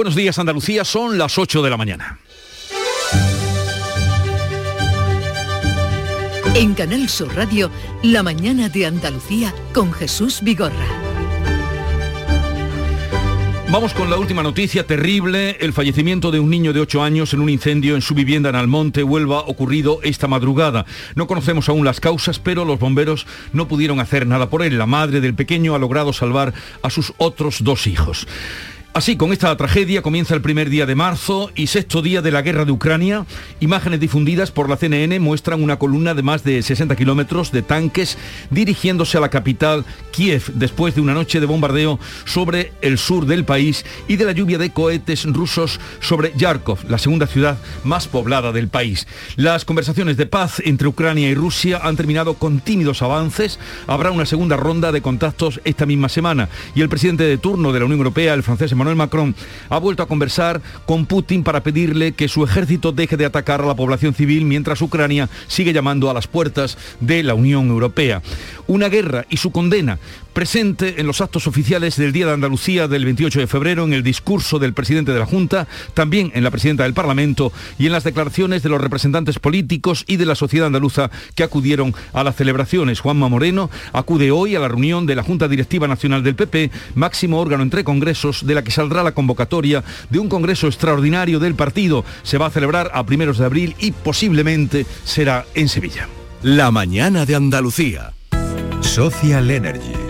Buenos días Andalucía, son las 8 de la mañana. En Canal Sur Radio, La mañana de Andalucía con Jesús Vigorra. Vamos con la última noticia terrible, el fallecimiento de un niño de 8 años en un incendio en su vivienda en Almonte, Huelva, ocurrido esta madrugada. No conocemos aún las causas, pero los bomberos no pudieron hacer nada por él. La madre del pequeño ha logrado salvar a sus otros dos hijos. Así, con esta tragedia comienza el primer día de marzo y sexto día de la guerra de Ucrania. Imágenes difundidas por la CNN muestran una columna de más de 60 kilómetros de tanques dirigiéndose a la capital Kiev después de una noche de bombardeo sobre el sur del país y de la lluvia de cohetes rusos sobre Yarkov, la segunda ciudad más poblada del país. Las conversaciones de paz entre Ucrania y Rusia han terminado con tímidos avances. Habrá una segunda ronda de contactos esta misma semana y el presidente de turno de la Unión Europea, el francés Emmanuel Macron ha vuelto a conversar con Putin para pedirle que su ejército deje de atacar a la población civil mientras Ucrania sigue llamando a las puertas de la Unión Europea. Una guerra y su condena presente en los actos oficiales del Día de Andalucía del 28 de febrero, en el discurso del presidente de la Junta, también en la presidenta del Parlamento y en las declaraciones de los representantes políticos y de la sociedad andaluza que acudieron a las celebraciones. Juanma Moreno acude hoy a la reunión de la Junta Directiva Nacional del PP, máximo órgano entre congresos, de la que saldrá la convocatoria de un congreso extraordinario del partido. Se va a celebrar a primeros de abril y posiblemente será en Sevilla. La mañana de Andalucía. Social Energy.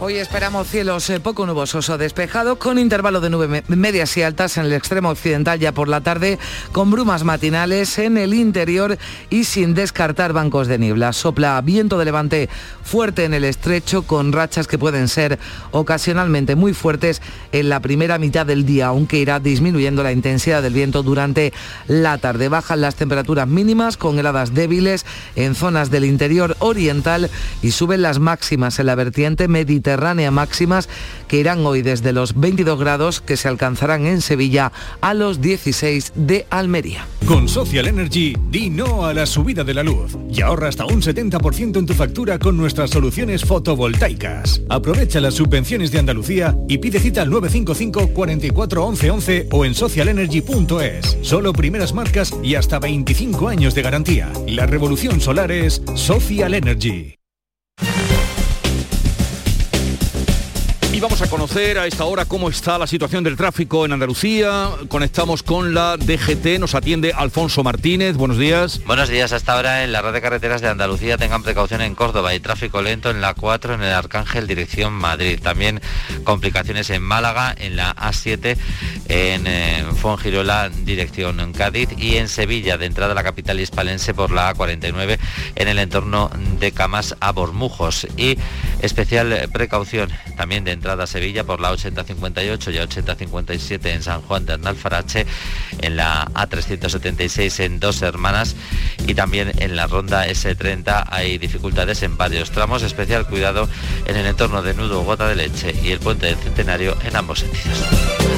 Hoy esperamos cielos eh, poco nubosos o despejados con intervalo de nubes medias y altas en el extremo occidental ya por la tarde, con brumas matinales en el interior y sin descartar bancos de niebla. Sopla viento de levante fuerte en el estrecho con rachas que pueden ser ocasionalmente muy fuertes en la primera mitad del día, aunque irá disminuyendo la intensidad del viento durante la tarde. Bajan las temperaturas mínimas con heladas débiles en zonas del interior oriental y suben las máximas en la vertiente mediterránea mediterránea máximas que irán hoy desde los 22 grados que se alcanzarán en Sevilla a los 16 de Almería. Con Social Energy, di no a la subida de la luz y ahorra hasta un 70% en tu factura con nuestras soluciones fotovoltaicas. Aprovecha las subvenciones de Andalucía y pide cita al 955 44 11 11 o en socialenergy.es. Solo primeras marcas y hasta 25 años de garantía. La revolución solar es Social Energy. Y vamos a conocer a esta hora cómo está la situación del tráfico en Andalucía. Conectamos con la DGT, nos atiende Alfonso Martínez. Buenos días. Buenos días. Hasta ahora en la red de carreteras de Andalucía tengan precaución en Córdoba y tráfico lento en la 4 en el Arcángel dirección Madrid. También complicaciones en Málaga, en la A7 en eh, Fongirola dirección Cádiz y en Sevilla de entrada a la capital hispalense por la A49 en el entorno de Camas a Bormujos. Y especial precaución también de a Sevilla por la 8058 y 8057 en San Juan de Arnalfarache, en la A376 en Dos Hermanas y también en la ronda S30 hay dificultades en varios tramos, especial cuidado en el entorno de Nudo Gota de Leche y el puente del Centenario en ambos sentidos.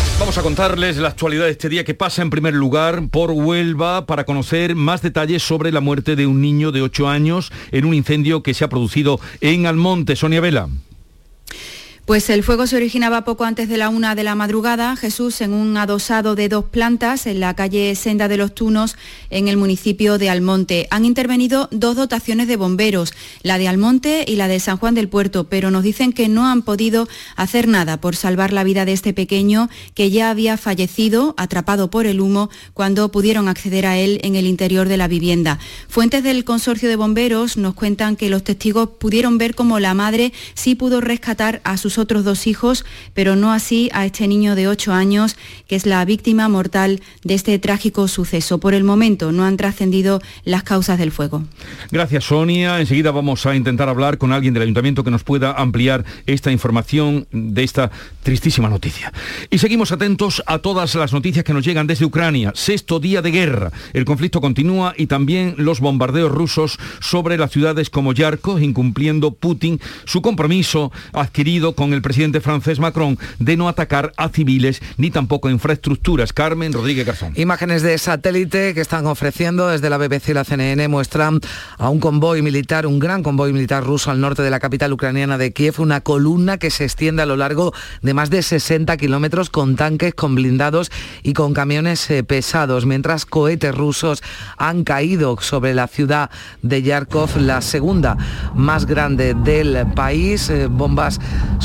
Vamos a contarles la actualidad de este día que pasa en primer lugar por Huelva para conocer más detalles sobre la muerte de un niño de 8 años en un incendio que se ha producido en Almonte. Sonia Vela. Pues el fuego se originaba poco antes de la una de la madrugada, Jesús, en un adosado de dos plantas en la calle Senda de los Tunos, en el municipio de Almonte. Han intervenido dos dotaciones de bomberos, la de Almonte y la de San Juan del Puerto, pero nos dicen que no han podido hacer nada por salvar la vida de este pequeño que ya había fallecido, atrapado por el humo, cuando pudieron acceder a él en el interior de la vivienda. Fuentes del consorcio de bomberos nos cuentan que los testigos pudieron ver cómo la madre sí pudo rescatar a sus otros dos hijos, pero no así a este niño de 8 años, que es la víctima mortal de este trágico suceso. Por el momento no han trascendido las causas del fuego. Gracias, Sonia. Enseguida vamos a intentar hablar con alguien del ayuntamiento que nos pueda ampliar esta información de esta tristísima noticia. Y seguimos atentos a todas las noticias que nos llegan desde Ucrania. Sexto día de guerra. El conflicto continúa y también los bombardeos rusos sobre las ciudades como Yarkov, incumpliendo Putin su compromiso adquirido con el presidente francés Macron de no atacar a civiles ni tampoco a infraestructuras. Carmen Rodríguez Garzón. Imágenes de satélite que están ofreciendo desde la BBC y la CNN muestran a un convoy militar, un gran convoy militar ruso al norte de la capital ucraniana de Kiev, una columna que se extiende a lo largo de más de 60 kilómetros con tanques, con blindados y con camiones eh, pesados, mientras cohetes rusos han caído sobre la ciudad de Yarkov, la segunda más grande del país, eh, bombas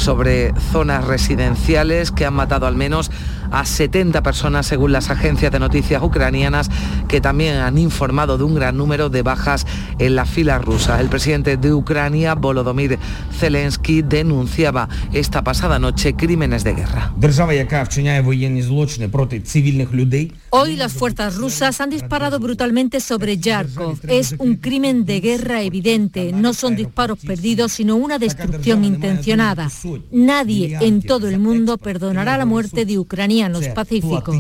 sobre zonas residenciales que han matado al menos a 70 personas según las agencias de noticias ucranianas que también han informado de un gran número de bajas en las filas rusas. El presidente de Ucrania, Volodymyr Zelensky, denunciaba esta pasada noche crímenes de guerra. Hoy las fuerzas rusas han disparado brutalmente sobre Yarkov. Es un crimen de guerra evidente. No son disparos perdidos, sino una destrucción intencionada. Nadie en todo el mundo perdonará la muerte de Ucrania pacíficos.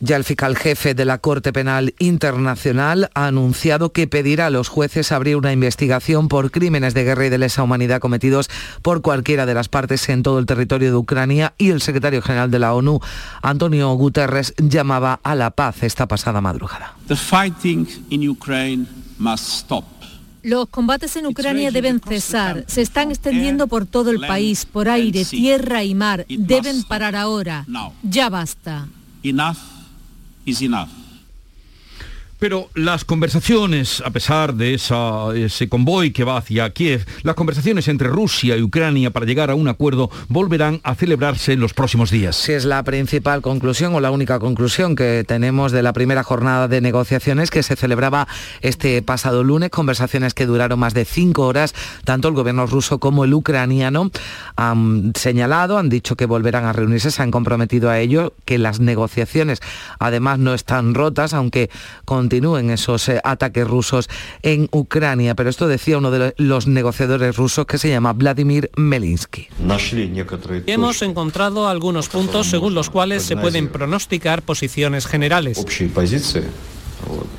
Ya el fiscal jefe de la Corte Penal Internacional ha anunciado que pedirá a los jueces abrir una investigación por crímenes de guerra y de lesa humanidad cometidos por cualquiera de las partes en todo el territorio de Ucrania y el secretario general de la ONU, Antonio Guterres, llamaba a la paz esta pasada madrugada. Los combates en Ucrania deben cesar. Se están extendiendo por todo el país, por aire, tierra y mar. Deben parar ahora. Ya basta. Pero las conversaciones, a pesar de ese convoy que va hacia Kiev, las conversaciones entre Rusia y Ucrania para llegar a un acuerdo volverán a celebrarse en los próximos días. Si es la principal conclusión o la única conclusión que tenemos de la primera jornada de negociaciones que se celebraba este pasado lunes, conversaciones que duraron más de cinco horas, tanto el gobierno ruso como el ucraniano han señalado, han dicho que volverán a reunirse, se han comprometido a ello, que las negociaciones además no están rotas, aunque con continúen esos eh, ataques rusos en Ucrania. Pero esto decía uno de los negociadores rusos que se llama Vladimir Melinsky. Hemos encontrado algunos puntos según los cuales se pueden pronosticar posiciones generales.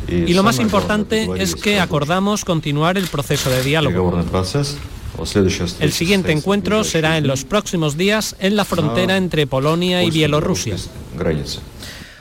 Y lo más importante es que acordamos continuar el proceso de diálogo. El siguiente encuentro será en los próximos días en la frontera entre Polonia y Bielorrusia.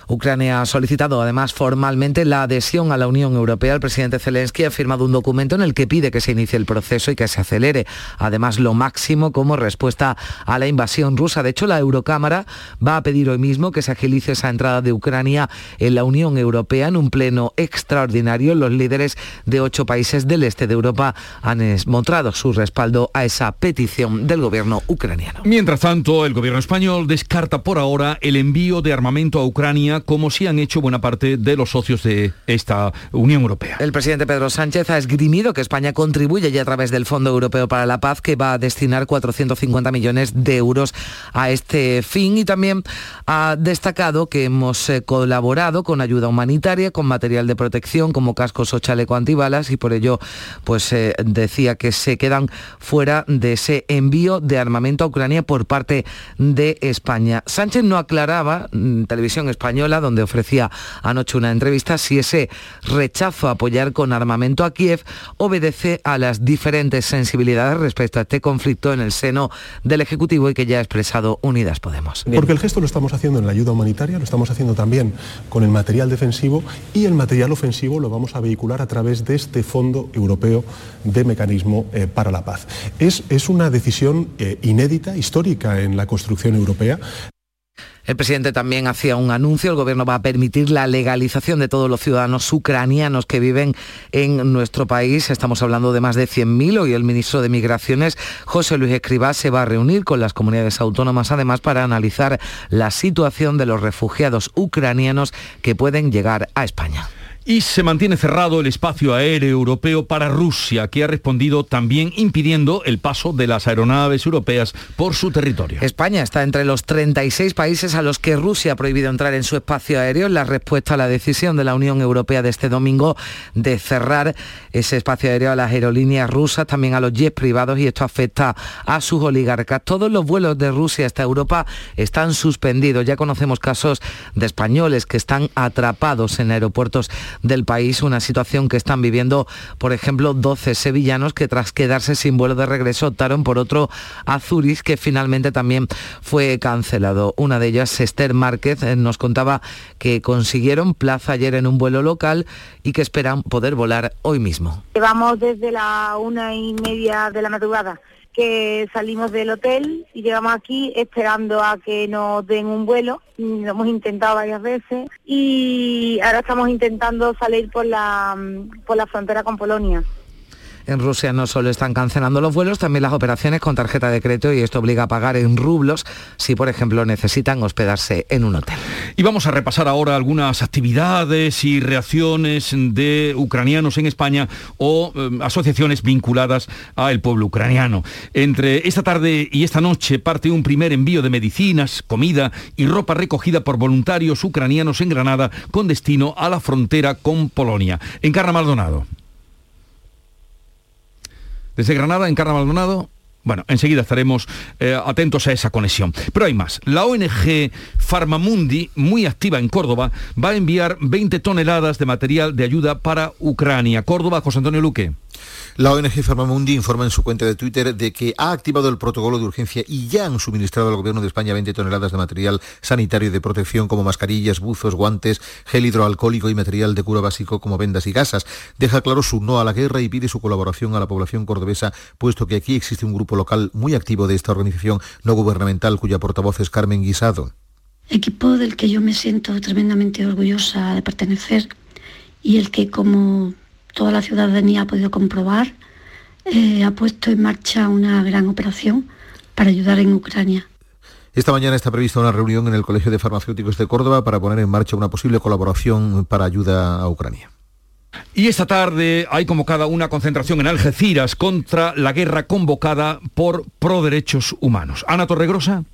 Ucrania ha solicitado además formalmente la adhesión a la Unión Europea. El presidente Zelensky ha firmado un documento en el que pide que se inicie el proceso y que se acelere. Además, lo máximo como respuesta a la invasión rusa. De hecho, la Eurocámara va a pedir hoy mismo que se agilice esa entrada de Ucrania en la Unión Europea en un pleno extraordinario. Los líderes de ocho países del este de Europa han mostrado su respaldo a esa petición del gobierno ucraniano. Mientras tanto, el gobierno español descarta por ahora el envío de armamento a Ucrania como si han hecho buena parte de los socios de esta Unión Europea. El presidente Pedro Sánchez ha esgrimido que España contribuye ya a través del Fondo Europeo para la Paz, que va a destinar 450 millones de euros a este fin y también ha destacado que hemos eh, colaborado con ayuda humanitaria, con material de protección como cascos o chaleco antibalas y por ello pues eh, decía que se quedan fuera de ese envío de armamento a Ucrania por parte de España. Sánchez no aclaraba, mm, televisión española, donde ofrecía anoche una entrevista si ese rechazo a apoyar con armamento a Kiev obedece a las diferentes sensibilidades respecto a este conflicto en el seno del Ejecutivo y que ya ha expresado Unidas Podemos. Porque el gesto lo estamos haciendo en la ayuda humanitaria, lo estamos haciendo también con el material defensivo y el material ofensivo lo vamos a vehicular a través de este Fondo Europeo de Mecanismo eh, para la Paz. Es, es una decisión eh, inédita, histórica en la construcción europea. El presidente también hacía un anuncio. El gobierno va a permitir la legalización de todos los ciudadanos ucranianos que viven en nuestro país. Estamos hablando de más de 100.000. Hoy el ministro de Migraciones, José Luis Escribá, se va a reunir con las comunidades autónomas, además, para analizar la situación de los refugiados ucranianos que pueden llegar a España. Y se mantiene cerrado el espacio aéreo europeo para Rusia, que ha respondido también impidiendo el paso de las aeronaves europeas por su territorio. España está entre los 36 países a los que Rusia ha prohibido entrar en su espacio aéreo en la respuesta a la decisión de la Unión Europea de este domingo de cerrar ese espacio aéreo a las aerolíneas rusas, también a los jets privados y esto afecta a sus oligarcas. Todos los vuelos de Rusia hasta Europa están suspendidos. Ya conocemos casos de españoles que están atrapados en aeropuertos del país, una situación que están viviendo, por ejemplo, 12 sevillanos que tras quedarse sin vuelo de regreso optaron por otro a Zurich que finalmente también fue cancelado. Una de ellas, Esther Márquez, eh, nos contaba que consiguieron plaza ayer en un vuelo local y que esperan poder volar hoy mismo. Llevamos desde la una y media de la madrugada que salimos del hotel y llegamos aquí esperando a que nos den un vuelo. Lo hemos intentado varias veces y ahora estamos intentando salir por la, por la frontera con Polonia. En Rusia no solo están cancelando los vuelos, también las operaciones con tarjeta de crédito y esto obliga a pagar en rublos si, por ejemplo, necesitan hospedarse en un hotel. Y vamos a repasar ahora algunas actividades y reacciones de ucranianos en España o eh, asociaciones vinculadas al pueblo ucraniano. Entre esta tarde y esta noche parte un primer envío de medicinas, comida y ropa recogida por voluntarios ucranianos en Granada con destino a la frontera con Polonia. Encarna Maldonado. Desde Granada, en Carna Maldonado. Bueno, enseguida estaremos eh, atentos a esa conexión. Pero hay más. La ONG Farmamundi, muy activa en Córdoba, va a enviar 20 toneladas de material de ayuda para Ucrania. Córdoba, José Antonio Luque. La ONG Farmamundi informa en su cuenta de Twitter de que ha activado el protocolo de urgencia y ya han suministrado al Gobierno de España 20 toneladas de material sanitario de protección como mascarillas, buzos, guantes, gel hidroalcohólico y material de cura básico como vendas y gasas. Deja claro su no a la guerra y pide su colaboración a la población cordobesa, puesto que aquí existe un grupo local muy activo de esta organización no gubernamental cuya portavoz es Carmen Guisado. Equipo del que yo me siento tremendamente orgullosa de pertenecer y el que como toda la ciudadanía ha podido comprobar, eh, ha puesto en marcha una gran operación para ayudar en Ucrania. Esta mañana está prevista una reunión en el Colegio de Farmacéuticos de Córdoba para poner en marcha una posible colaboración para ayuda a Ucrania. Y esta tarde hay convocada una concentración en Algeciras contra la guerra convocada por Pro Derechos Humanos. Ana Torregrosa.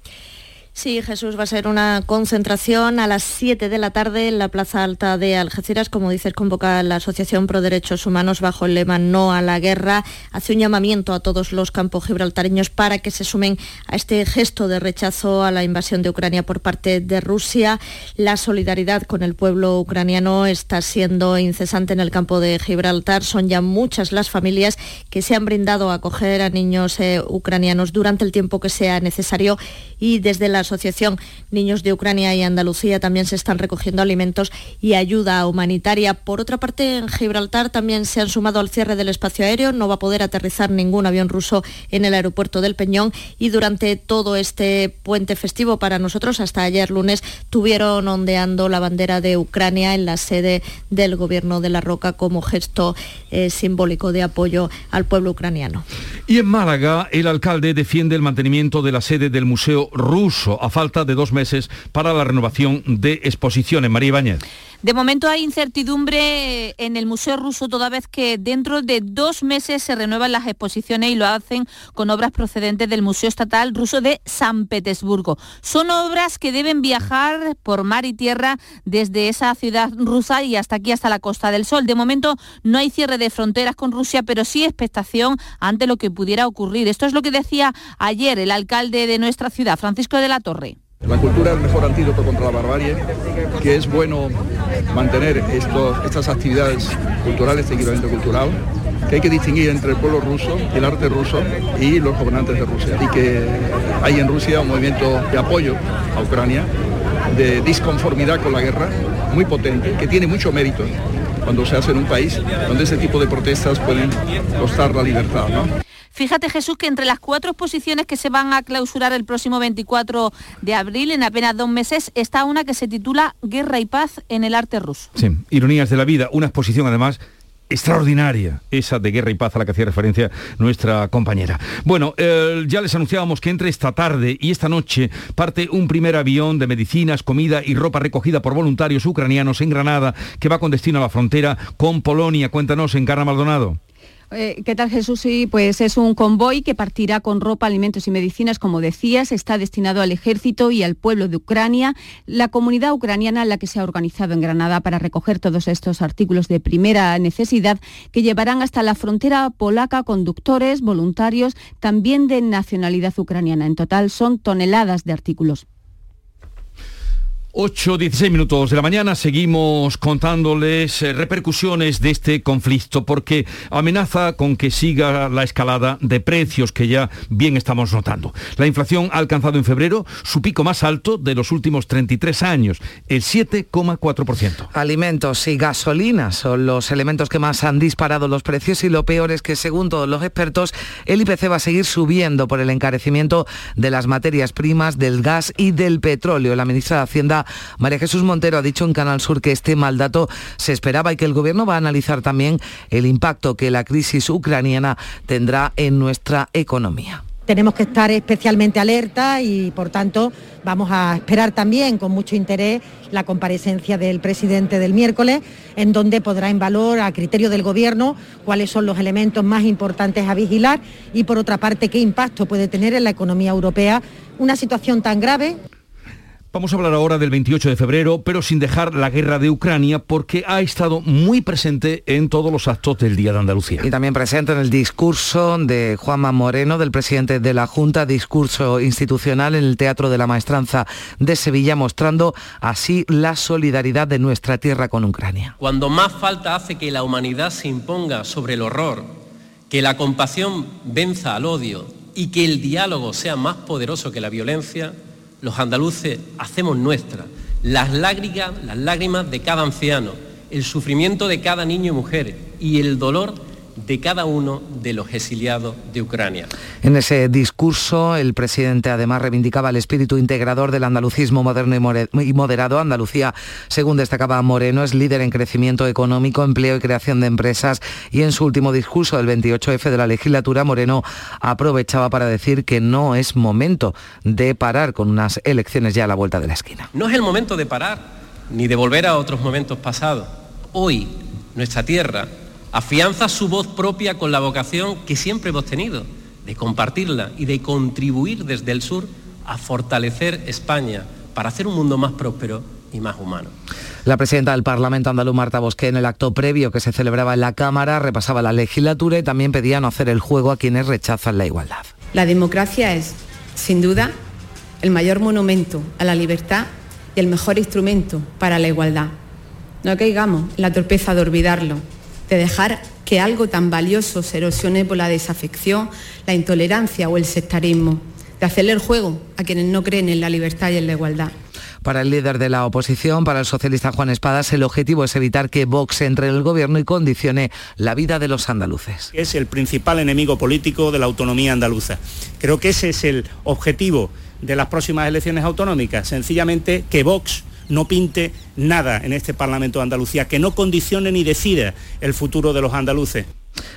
Sí, Jesús, va a ser una concentración a las 7 de la tarde en la Plaza Alta de Algeciras. Como dices, convoca la Asociación Pro Derechos Humanos bajo el lema No a la Guerra. Hace un llamamiento a todos los campos gibraltareños para que se sumen a este gesto de rechazo a la invasión de Ucrania por parte de Rusia. La solidaridad con el pueblo ucraniano está siendo incesante en el campo de Gibraltar. Son ya muchas las familias que se han brindado a acoger a niños eh, ucranianos durante el tiempo que sea necesario y desde la Asociación Niños de Ucrania y Andalucía también se están recogiendo alimentos y ayuda humanitaria. Por otra parte, en Gibraltar también se han sumado al cierre del espacio aéreo. No va a poder aterrizar ningún avión ruso en el aeropuerto del Peñón y durante todo este puente festivo para nosotros, hasta ayer lunes, tuvieron ondeando la bandera de Ucrania en la sede del gobierno de La Roca como gesto eh, simbólico de apoyo al pueblo ucraniano. Y en Málaga, el alcalde defiende el mantenimiento de la sede del Museo Ruso a falta de dos meses para la renovación de exposiciones. María Ibáñez. De momento hay incertidumbre en el Museo Ruso toda vez que dentro de dos meses se renuevan las exposiciones y lo hacen con obras procedentes del Museo Estatal Ruso de San Petersburgo. Son obras que deben viajar por mar y tierra desde esa ciudad rusa y hasta aquí, hasta la Costa del Sol. De momento no hay cierre de fronteras con Rusia, pero sí expectación ante lo que pudiera ocurrir. Esto es lo que decía ayer el alcalde de nuestra ciudad, Francisco de la Torre. La cultura es el mejor antídoto contra la barbarie, que es bueno mantener estas actividades culturales, este equipamiento cultural, que hay que distinguir entre el pueblo ruso, el arte ruso y los gobernantes de Rusia. Y que hay en Rusia un movimiento de apoyo a Ucrania, de disconformidad con la guerra, muy potente, que tiene mucho mérito cuando se hace en un país donde ese tipo de protestas pueden costar la libertad. Fíjate Jesús que entre las cuatro exposiciones que se van a clausurar el próximo 24 de abril, en apenas dos meses, está una que se titula Guerra y Paz en el arte ruso. Sí, ironías de la vida, una exposición además extraordinaria, esa de guerra y paz a la que hacía referencia nuestra compañera. Bueno, eh, ya les anunciábamos que entre esta tarde y esta noche parte un primer avión de medicinas, comida y ropa recogida por voluntarios ucranianos en Granada que va con destino a la frontera con Polonia. Cuéntanos, Encarna Maldonado. Eh, ¿Qué tal Jesús? Sí, pues es un convoy que partirá con ropa, alimentos y medicinas, como decías, está destinado al ejército y al pueblo de Ucrania, la comunidad ucraniana la que se ha organizado en Granada para recoger todos estos artículos de primera necesidad que llevarán hasta la frontera polaca conductores, voluntarios, también de nacionalidad ucraniana. En total son toneladas de artículos. 8, 16 minutos de la mañana seguimos contándoles eh, repercusiones de este conflicto porque amenaza con que siga la escalada de precios que ya bien estamos notando. La inflación ha alcanzado en febrero su pico más alto de los últimos 33 años, el 7,4%. Alimentos y gasolina son los elementos que más han disparado los precios y lo peor es que según todos los expertos el IPC va a seguir subiendo por el encarecimiento de las materias primas, del gas y del petróleo. La ministra de Hacienda María Jesús Montero ha dicho en Canal Sur que este mal dato se esperaba y que el Gobierno va a analizar también el impacto que la crisis ucraniana tendrá en nuestra economía tenemos que estar especialmente alerta y por tanto vamos a esperar también con mucho interés la comparecencia del presidente del miércoles, en donde podrá en valor a criterio del gobierno cuáles son los elementos más importantes a vigilar y por otra parte qué impacto puede tener en la economía europea una situación tan grave. Vamos a hablar ahora del 28 de febrero, pero sin dejar la guerra de Ucrania, porque ha estado muy presente en todos los actos del Día de Andalucía. Y también presente en el discurso de Juanma Moreno, del presidente de la Junta, discurso institucional en el Teatro de la Maestranza de Sevilla, mostrando así la solidaridad de nuestra tierra con Ucrania. Cuando más falta hace que la humanidad se imponga sobre el horror, que la compasión venza al odio y que el diálogo sea más poderoso que la violencia, los andaluces hacemos nuestra. Las lágrimas, las lágrimas de cada anciano, el sufrimiento de cada niño y mujer y el dolor de cada uno de los exiliados de Ucrania. En ese discurso, el presidente además reivindicaba el espíritu integrador del andalucismo moderno y moderado. Andalucía, según destacaba Moreno, es líder en crecimiento económico, empleo y creación de empresas. Y en su último discurso del 28F de la legislatura, Moreno aprovechaba para decir que no es momento de parar con unas elecciones ya a la vuelta de la esquina. No es el momento de parar, ni de volver a otros momentos pasados. Hoy, nuestra tierra afianza su voz propia con la vocación que siempre hemos tenido, de compartirla y de contribuir desde el sur a fortalecer España para hacer un mundo más próspero y más humano. La presidenta del Parlamento andaluz, Marta Bosqué, en el acto previo que se celebraba en la Cámara, repasaba la legislatura y también pedía no hacer el juego a quienes rechazan la igualdad. La democracia es, sin duda, el mayor monumento a la libertad y el mejor instrumento para la igualdad. No caigamos en la torpeza de olvidarlo de dejar que algo tan valioso se erosione por la desafección, la intolerancia o el sectarismo, de hacerle el juego a quienes no creen en la libertad y en la igualdad. Para el líder de la oposición, para el socialista Juan Espadas, el objetivo es evitar que Vox entre en el gobierno y condicione la vida de los andaluces. Es el principal enemigo político de la autonomía andaluza. Creo que ese es el objetivo de las próximas elecciones autonómicas, sencillamente que Vox no pinte nada en este Parlamento de Andalucía, que no condicione ni decida el futuro de los andaluces.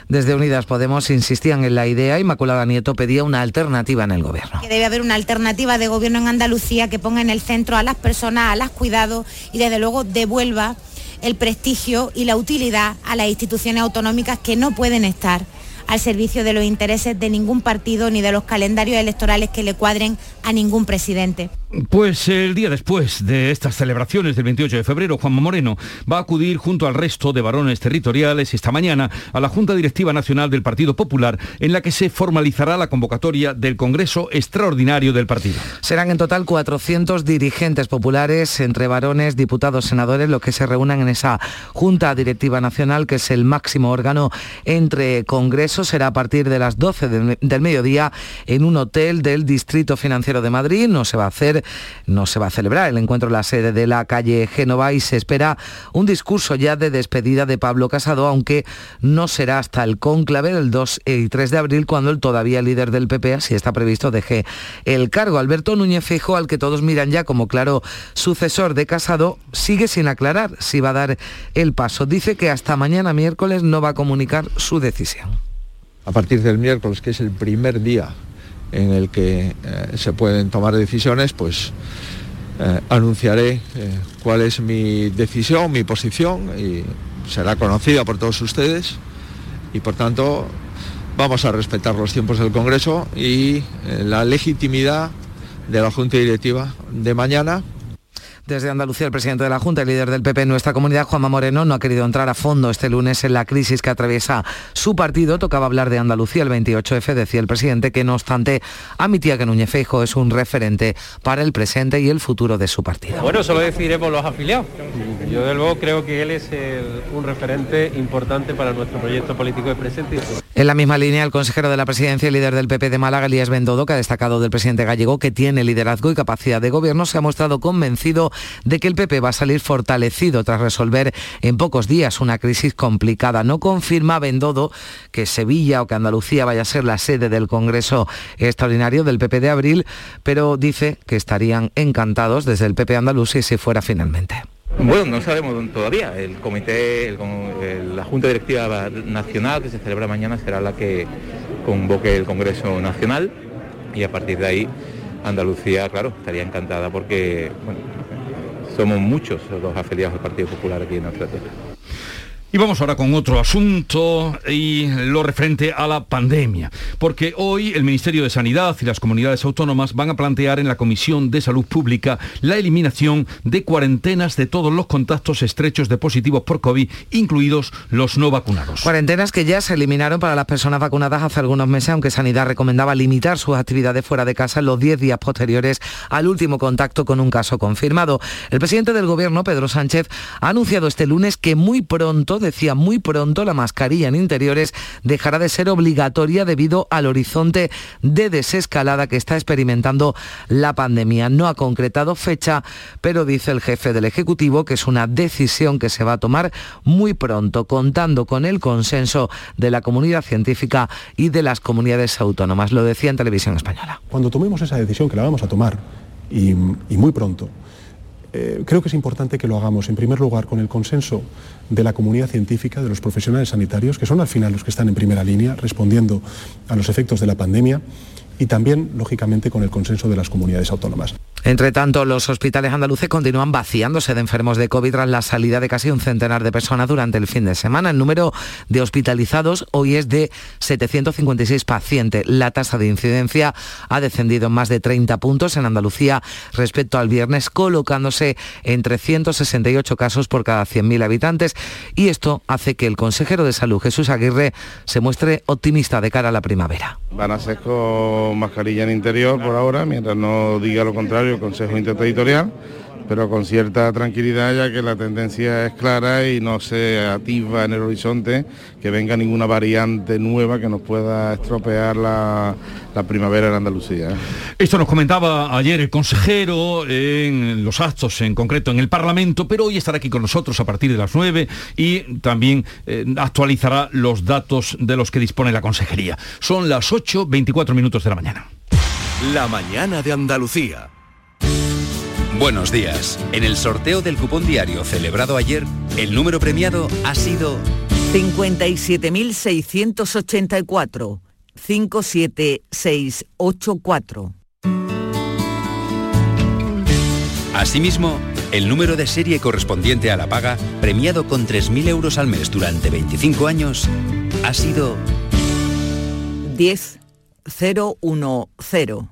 Desde Unidas Podemos insistían en la idea, Inmaculada Nieto pedía una alternativa en el gobierno. Que debe haber una alternativa de gobierno en Andalucía que ponga en el centro a las personas, a las cuidados y desde luego devuelva el prestigio y la utilidad a las instituciones autonómicas que no pueden estar al servicio de los intereses de ningún partido ni de los calendarios electorales que le cuadren a ningún presidente. Pues el día después de estas celebraciones del 28 de febrero, Juanma Moreno va a acudir junto al resto de varones territoriales esta mañana a la Junta Directiva Nacional del Partido Popular, en la que se formalizará la convocatoria del Congreso Extraordinario del partido. Serán en total 400 dirigentes populares, entre varones, diputados, senadores, los que se reúnan en esa Junta Directiva Nacional, que es el máximo órgano entre congresos. Será a partir de las 12 del mediodía en un hotel del Distrito Financiero de Madrid. No se va a hacer no se va a celebrar el encuentro en la sede de la calle Génova y se espera un discurso ya de despedida de Pablo Casado, aunque no será hasta el cónclave del 2 y 3 de abril cuando el todavía líder del PP, así está previsto, deje el cargo. Alberto Núñez Fijo, al que todos miran ya como claro sucesor de Casado, sigue sin aclarar si va a dar el paso. Dice que hasta mañana miércoles no va a comunicar su decisión. A partir del miércoles, que es el primer día en el que eh, se pueden tomar decisiones, pues eh, anunciaré eh, cuál es mi decisión, mi posición y será conocida por todos ustedes. Y por tanto vamos a respetar los tiempos del Congreso y la legitimidad de la Junta Directiva de mañana desde Andalucía, el presidente de la Junta y líder del PP en nuestra comunidad, Juanma Moreno, no ha querido entrar a fondo este lunes en la crisis que atraviesa su partido. Tocaba hablar de Andalucía el 28F, decía el presidente, que no obstante admitía que Núñez Feijo es un referente para el presente y el futuro de su partido. Bueno, eso lo decidiremos los afiliados. Yo de luego creo que él es un referente importante para nuestro proyecto político de presente. En la misma línea, el consejero de la presidencia y líder del PP de Málaga, Elías Bendodo, que ha destacado del presidente gallego que tiene liderazgo y capacidad de gobierno, se ha mostrado convencido de que el PP va a salir fortalecido tras resolver en pocos días una crisis complicada. No confirma Bendodo que Sevilla o que Andalucía vaya a ser la sede del Congreso Extraordinario del PP de abril, pero dice que estarían encantados desde el PP andaluz si se fuera finalmente. Bueno, no sabemos todavía. El comité, la Junta Directiva Nacional que se celebra mañana será la que convoque el Congreso Nacional y a partir de ahí Andalucía, claro, estaría encantada porque somos muchos los afiliados del Partido Popular aquí en nuestra tierra. Y vamos ahora con otro asunto y lo referente a la pandemia, porque hoy el Ministerio de Sanidad y las comunidades autónomas van a plantear en la Comisión de Salud Pública la eliminación de cuarentenas de todos los contactos estrechos de positivos por COVID, incluidos los no vacunados. Cuarentenas que ya se eliminaron para las personas vacunadas hace algunos meses, aunque Sanidad recomendaba limitar sus actividades fuera de casa en los 10 días posteriores al último contacto con un caso confirmado. El presidente del Gobierno, Pedro Sánchez, ha anunciado este lunes que muy pronto decía muy pronto, la mascarilla en interiores dejará de ser obligatoria debido al horizonte de desescalada que está experimentando la pandemia. No ha concretado fecha, pero dice el jefe del Ejecutivo que es una decisión que se va a tomar muy pronto, contando con el consenso de la comunidad científica y de las comunidades autónomas. Lo decía en televisión española. Cuando tomemos esa decisión, que la vamos a tomar, y, y muy pronto, eh, creo que es importante que lo hagamos, en primer lugar, con el consenso de la comunidad científica, de los profesionales sanitarios, que son al final los que están en primera línea respondiendo a los efectos de la pandemia, y también, lógicamente, con el consenso de las comunidades autónomas. Entre tanto, los hospitales andaluces continúan vaciándose de enfermos de COVID tras la salida de casi un centenar de personas durante el fin de semana. El número de hospitalizados hoy es de 756 pacientes. La tasa de incidencia ha descendido en más de 30 puntos en Andalucía respecto al viernes, colocándose en 368 casos por cada 100.000 habitantes. Y esto hace que el consejero de salud, Jesús Aguirre, se muestre optimista de cara a la primavera. Van a ser con mascarilla en interior por ahora, mientras no diga lo contrario el Consejo Interterritorial, pero con cierta tranquilidad ya que la tendencia es clara y no se atisba en el horizonte que venga ninguna variante nueva que nos pueda estropear la, primavera en Andalucía. ¿eh? Esto nos comentaba ayer el consejero en los actos, en concreto en el Parlamento, pero hoy estará aquí con nosotros a partir de las 9 y también eh, actualizará los datos de los que dispone la consejería. Son las 8, 24 minutos de la mañana. La mañana de Andalucía. Buenos días. En el sorteo del cupón diario celebrado ayer, el número premiado ha sido 57.684. 57684. Asimismo, el número de serie correspondiente a la paga, premiado con 3.000 euros al mes durante 25 años, ha sido 10010.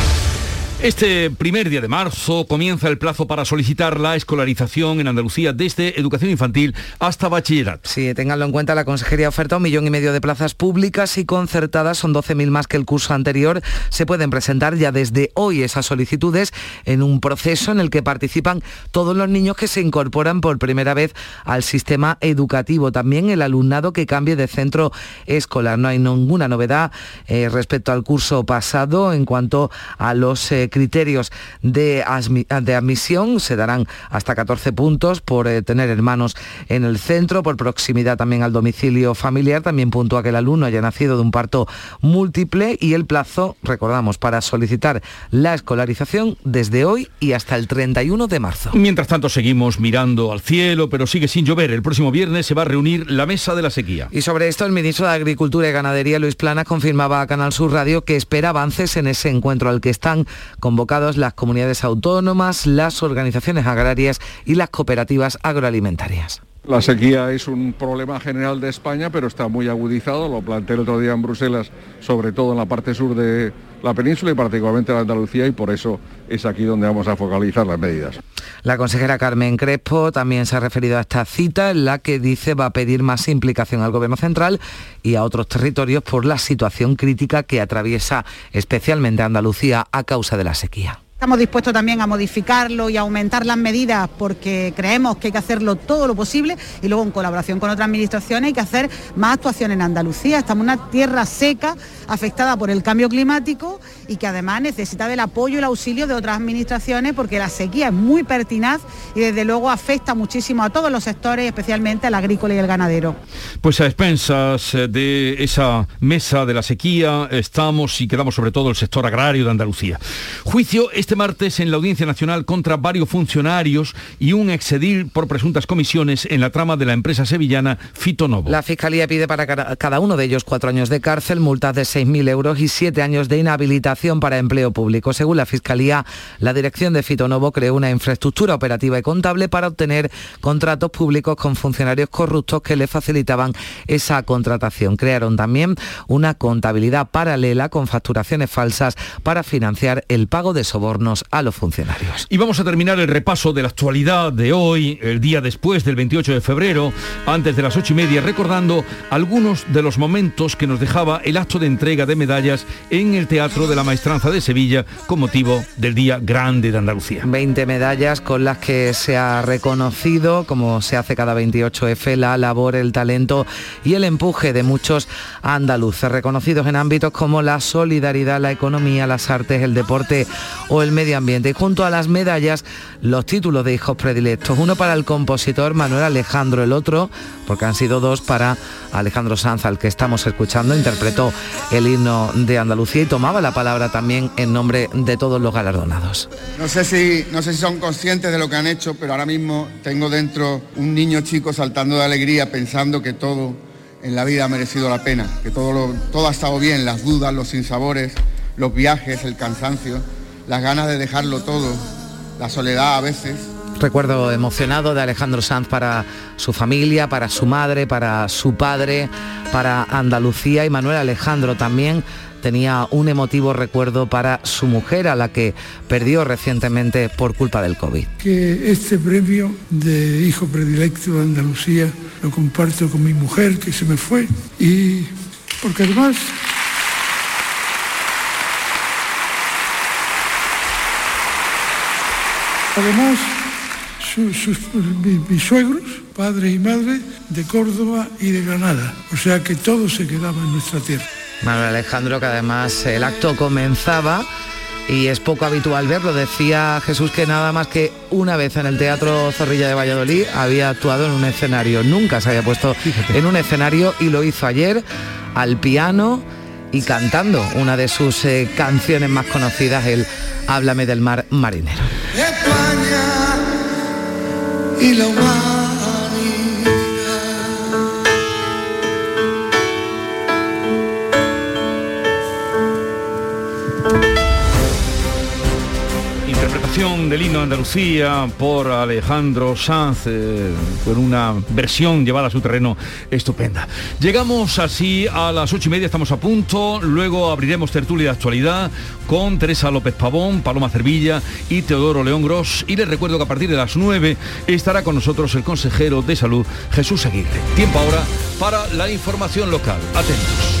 Este primer día de marzo comienza el plazo para solicitar la escolarización en Andalucía desde educación infantil hasta bachillerato. Sí, ténganlo en cuenta, la Consejería oferta un millón y medio de plazas públicas y concertadas, son 12.000 más que el curso anterior. Se pueden presentar ya desde hoy esas solicitudes en un proceso en el que participan todos los niños que se incorporan por primera vez al sistema educativo. También el alumnado que cambie de centro escolar. No hay ninguna novedad eh, respecto al curso pasado en cuanto a los eh, criterios de, de, admisión. Se darán hasta 14 puntos por eh, tener hermanos en el centro, por proximidad también al domicilio familiar. También puntúa que el alumno haya nacido de un parto múltiple y el plazo, recordamos, para solicitar la escolarización desde hoy y hasta el 31 de marzo. Mientras tanto seguimos mirando al cielo, pero sigue sin llover. El próximo viernes se va a reunir la mesa de la sequía. Y sobre esto el ministro de Agricultura y Ganadería, Luis Plana, confirmaba a Canal Sur Radio que espera avances en ese encuentro al que están convocados las comunidades autónomas, las organizaciones agrarias y las cooperativas agroalimentarias. La sequía es un problema general de España, pero está muy agudizado. Lo planteé el otro día en Bruselas, sobre todo en la parte sur de la península y particularmente en Andalucía, y por eso es aquí donde vamos a focalizar las medidas. La consejera Carmen Crespo también se ha referido a esta cita en la que dice va a pedir más implicación al Gobierno central y a otros territorios por la situación crítica que atraviesa especialmente Andalucía a causa de la sequía. Estamos dispuestos también a modificarlo y a aumentar las medidas porque creemos que hay que hacerlo todo lo posible y luego en colaboración con otras administraciones hay que hacer más actuación en Andalucía. Estamos en una tierra seca afectada por el cambio climático y que además necesita del apoyo y el auxilio de otras administraciones porque la sequía es muy pertinaz y desde luego afecta muchísimo a todos los sectores, especialmente al agrícola y el ganadero. Pues a expensas de esa mesa de la sequía estamos y quedamos sobre todo el sector agrario de Andalucía. Juicio este martes en la Audiencia Nacional contra varios funcionarios y un exedil por presuntas comisiones en la trama de la empresa sevillana Fitonovo. La Fiscalía pide para cada uno de ellos cuatro años de cárcel, multas de 6.000 euros y siete años de inhabilitación para empleo público. Según la Fiscalía, la dirección de Fitonovo creó una infraestructura operativa y contable para obtener contratos públicos con funcionarios corruptos que le facilitaban esa contratación. Crearon también una contabilidad paralela con facturaciones falsas para financiar el pago de sobornos a los funcionarios. Y vamos a terminar el repaso de la actualidad de hoy, el día después del 28 de febrero, antes de las ocho y media, recordando algunos de los momentos que nos dejaba el acto de entrega de medallas en el Teatro de la Maestranza de Sevilla con motivo del Día Grande de Andalucía. 20 medallas con las que se ha reconocido, como se hace cada 28F, la labor, el talento y el empuje de muchos andaluces, reconocidos en ámbitos como la solidaridad, la economía, las artes, el deporte o el medio ambiente. Y junto a las medallas, los títulos de hijos predilectos. Uno para el compositor Manuel Alejandro, el otro, porque han sido dos para Alejandro Sanz, al que estamos escuchando, interpretó el himno de Andalucía y tomaba la palabra también en nombre de todos los galardonados. No sé si, no sé si son conscientes de lo que han hecho, pero ahora mismo tengo dentro un niño chico saltando de alegría pensando que todo en la vida ha merecido la pena, que todo, todo ha estado bien, las dudas, los sinsabores, los viajes, el cansancio las ganas de dejarlo todo, la soledad a veces. Recuerdo emocionado de Alejandro Sanz para su familia, para su madre, para su padre, para Andalucía y Manuel Alejandro también tenía un emotivo recuerdo para su mujer a la que perdió recientemente por culpa del COVID. Que este premio de hijo predilecto de Andalucía lo comparto con mi mujer que se me fue y porque además Además, sus, mis, suegros, padre y madre, de Córdoba y de Granada. O sea que todo se quedaba en nuestra tierra. Manuel Alejandro, que además el acto comenzaba y es poco habitual verlo. Decía Jesús que nada más que una vez en el Teatro Zorrilla de Valladolid había actuado en un escenario. Nunca se había puesto en un escenario y lo hizo ayer al piano y cantando una de sus eh, canciones más conocidas, el Háblame del mar marinero. España y la Andalucía por Alejandro Sanz, eh, con una versión llevada a su terreno estupenda. Llegamos así a las ocho y media, estamos a punto, luego abriremos tertulia de actualidad con Teresa López Pavón, Paloma Cervilla y Teodoro León Gros. Y les recuerdo que a partir de las nueve estará con nosotros el consejero de salud Jesús Aguirre. Tiempo ahora para la información local. Atentos.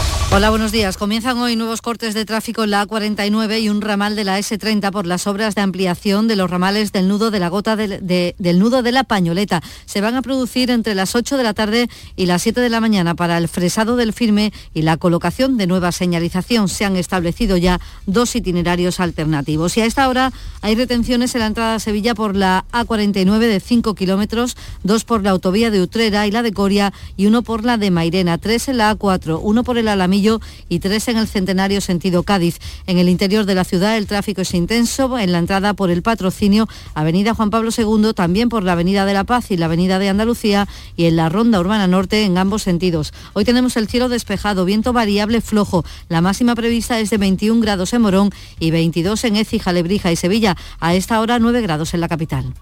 Hola, buenos días. Comienzan hoy nuevos cortes de tráfico en la A49 y un ramal de la S30 por las obras de ampliación de los ramales del nudo de la gota de, del nudo de la pañoleta. Se van a producir entre las 8 de la tarde y las 7 de la mañana para el fresado del firme y la colocación de nueva señalización. Se han establecido ya dos itinerarios alternativos. Y a esta hora hay retenciones en la entrada a Sevilla por la A49 de 5 kilómetros, dos por la autovía de Utrera y la de Coria y uno por la de Mairena, tres en la A4, uno por el Alamillo y tres en el Centenario sentido Cádiz. En el interior de la ciudad el tráfico es intenso en la entrada por el patrocinio, Avenida Juan Pablo II, también por la Avenida de la Paz y la Avenida de Andalucía y en la Ronda Urbana Norte en ambos sentidos. Hoy tenemos el cielo despejado, viento variable flojo. La máxima prevista es de 21 grados en Morón y 22 en Écija, Lebrija y Sevilla. A esta hora 9 grados en la capital.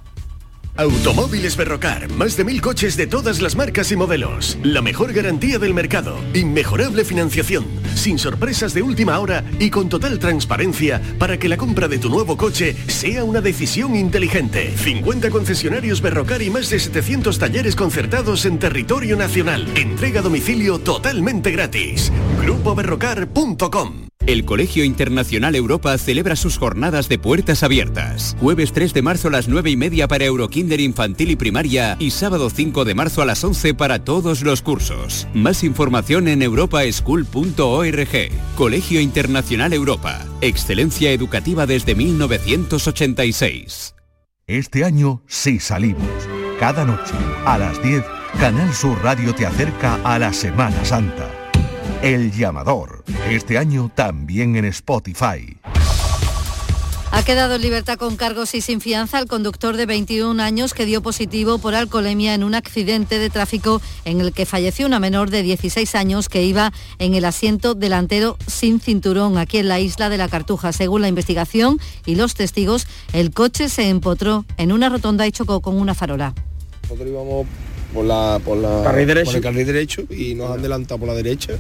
Automóviles Berrocar, más de mil coches de todas las marcas y modelos. La mejor garantía del mercado, inmejorable financiación, sin sorpresas de última hora y con total transparencia para que la compra de tu nuevo coche sea una decisión inteligente. 50 concesionarios Berrocar y más de 700 talleres concertados en territorio nacional. Entrega a domicilio totalmente gratis. GrupoBerrocar.com el Colegio Internacional Europa celebra sus jornadas de puertas abiertas. Jueves 3 de marzo a las 9 y media para Infantil y primaria y sábado 5 de marzo a las 11 para todos los cursos. Más información en europaschool.org. Colegio Internacional Europa. Excelencia educativa desde 1986. Este año sí salimos. Cada noche, a las 10, Canal Sur Radio te acerca a la Semana Santa. El llamador. Este año también en Spotify. Ha quedado en libertad con cargos y sin fianza el conductor de 21 años que dio positivo por alcoholemia en un accidente de tráfico en el que falleció una menor de 16 años que iba en el asiento delantero sin cinturón aquí en la isla de la Cartuja. Según la investigación y los testigos, el coche se empotró en una rotonda y chocó con una farola. Nosotros íbamos por, la, por, la, Carril derecho. por el carril derecho y nos han adelantado por la derecha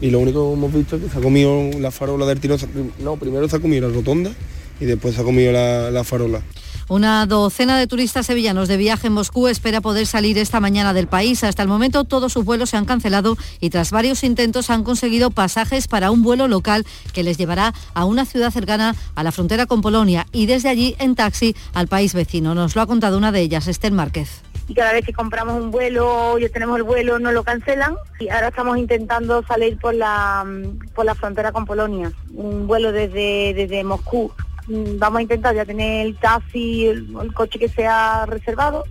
y lo único que hemos visto es que se ha comido la farola del tiro. No, primero se ha comido la rotonda y después ha comido la, la farola. Una docena de turistas sevillanos de viaje en Moscú espera poder salir esta mañana del país. Hasta el momento todos sus vuelos se han cancelado y tras varios intentos han conseguido pasajes para un vuelo local que les llevará a una ciudad cercana a la frontera con Polonia y desde allí en taxi al país vecino. Nos lo ha contado una de ellas, Estel Márquez y cada vez que compramos un vuelo, ya tenemos el vuelo, no lo cancelan y ahora estamos intentando salir por la por la frontera con Polonia, un vuelo desde desde Moscú. Mm, Vamos a intentar ya tener el taxi, el, coche que sea reservado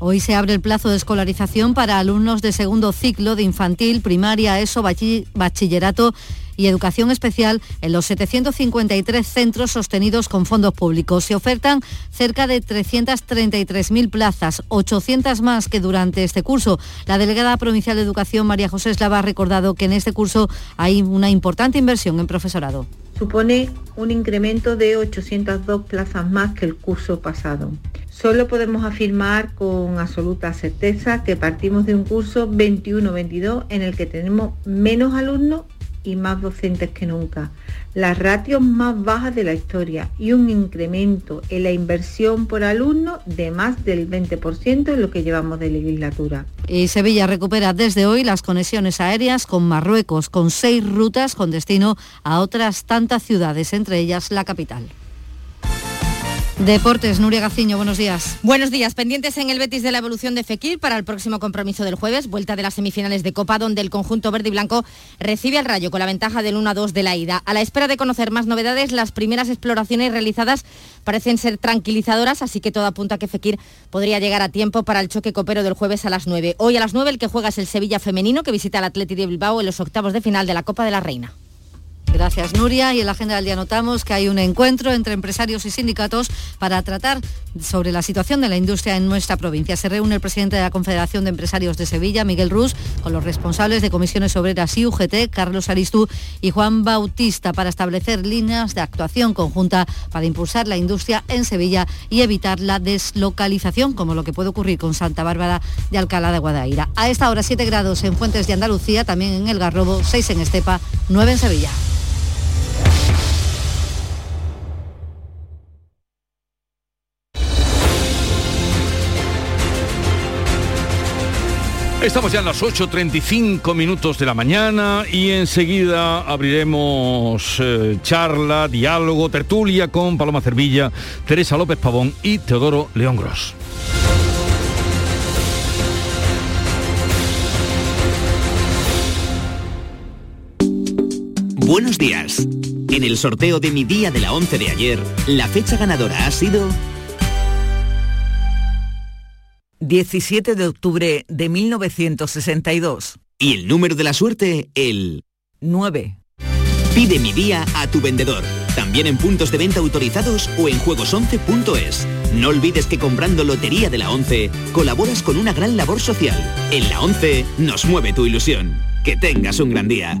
Hoy se abre el plazo de escolarización para alumnos de segundo ciclo de infantil, primaria, ESO, bachillerato y educación especial en los 753 centros sostenidos con fondos públicos. Se ofertan cerca de 333.000 plazas, 800 más que durante este curso. La delegada provincial de Educación, María José Eslava, ha recordado que en este curso hay una importante inversión en profesorado. Supone un incremento de 802 plazas más que el curso pasado. Solo podemos afirmar con absoluta certeza que partimos de un curso 21-22 en el que tenemos menos alumnos y más docentes que nunca, las ratios más bajas de la historia y un incremento en la inversión por alumno de más del 20% en lo que llevamos de legislatura. Y Sevilla recupera desde hoy las conexiones aéreas con Marruecos, con seis rutas con destino a otras tantas ciudades, entre ellas la capital. Deportes, Nuria Gaciño, buenos días. Buenos días, pendientes en el Betis de la evolución de Fekir para el próximo compromiso del jueves, vuelta de las semifinales de Copa, donde el conjunto verde y blanco recibe al Rayo con la ventaja del 1-2 de la ida. A la espera de conocer más novedades, las primeras exploraciones realizadas parecen ser tranquilizadoras, así que todo apunta a que Fekir podría llegar a tiempo para el choque copero del jueves a las 9. Hoy a las 9 el que juega es el Sevilla femenino, que visita al Atleti de Bilbao en los octavos de final de la Copa de la Reina. Gracias, Nuria. Y en la agenda del día notamos que hay un encuentro entre empresarios y sindicatos para tratar sobre la situación de la industria en nuestra provincia. Se reúne el presidente de la Confederación de Empresarios de Sevilla, Miguel Rus, con los responsables de comisiones obreras y UGT, Carlos Aristú y Juan Bautista, para establecer líneas de actuación conjunta para impulsar la industria en Sevilla y evitar la deslocalización, como lo que puede ocurrir con Santa Bárbara de Alcalá de Guadaira. A esta hora 7 grados en Fuentes de Andalucía, también en El Garrobo, 6 en Estepa, 9 en Sevilla. Estamos ya en las 8.35 minutos de la mañana y enseguida abriremos eh, charla, diálogo, tertulia con Paloma Cervilla, Teresa López Pavón y Teodoro León Gros. Buenos días. En el sorteo de mi día de la 11 de ayer, la fecha ganadora ha sido 17 de octubre de 1962. y el número de la suerte, el 9. Pide mi día a tu vendedor. También en puntos de venta autorizados o en juegos11.es. No olvides que comprando Lotería de la 11 colaboras con una gran labor social. En la 11 nos mueve tu ilusión. Que tengas un gran día.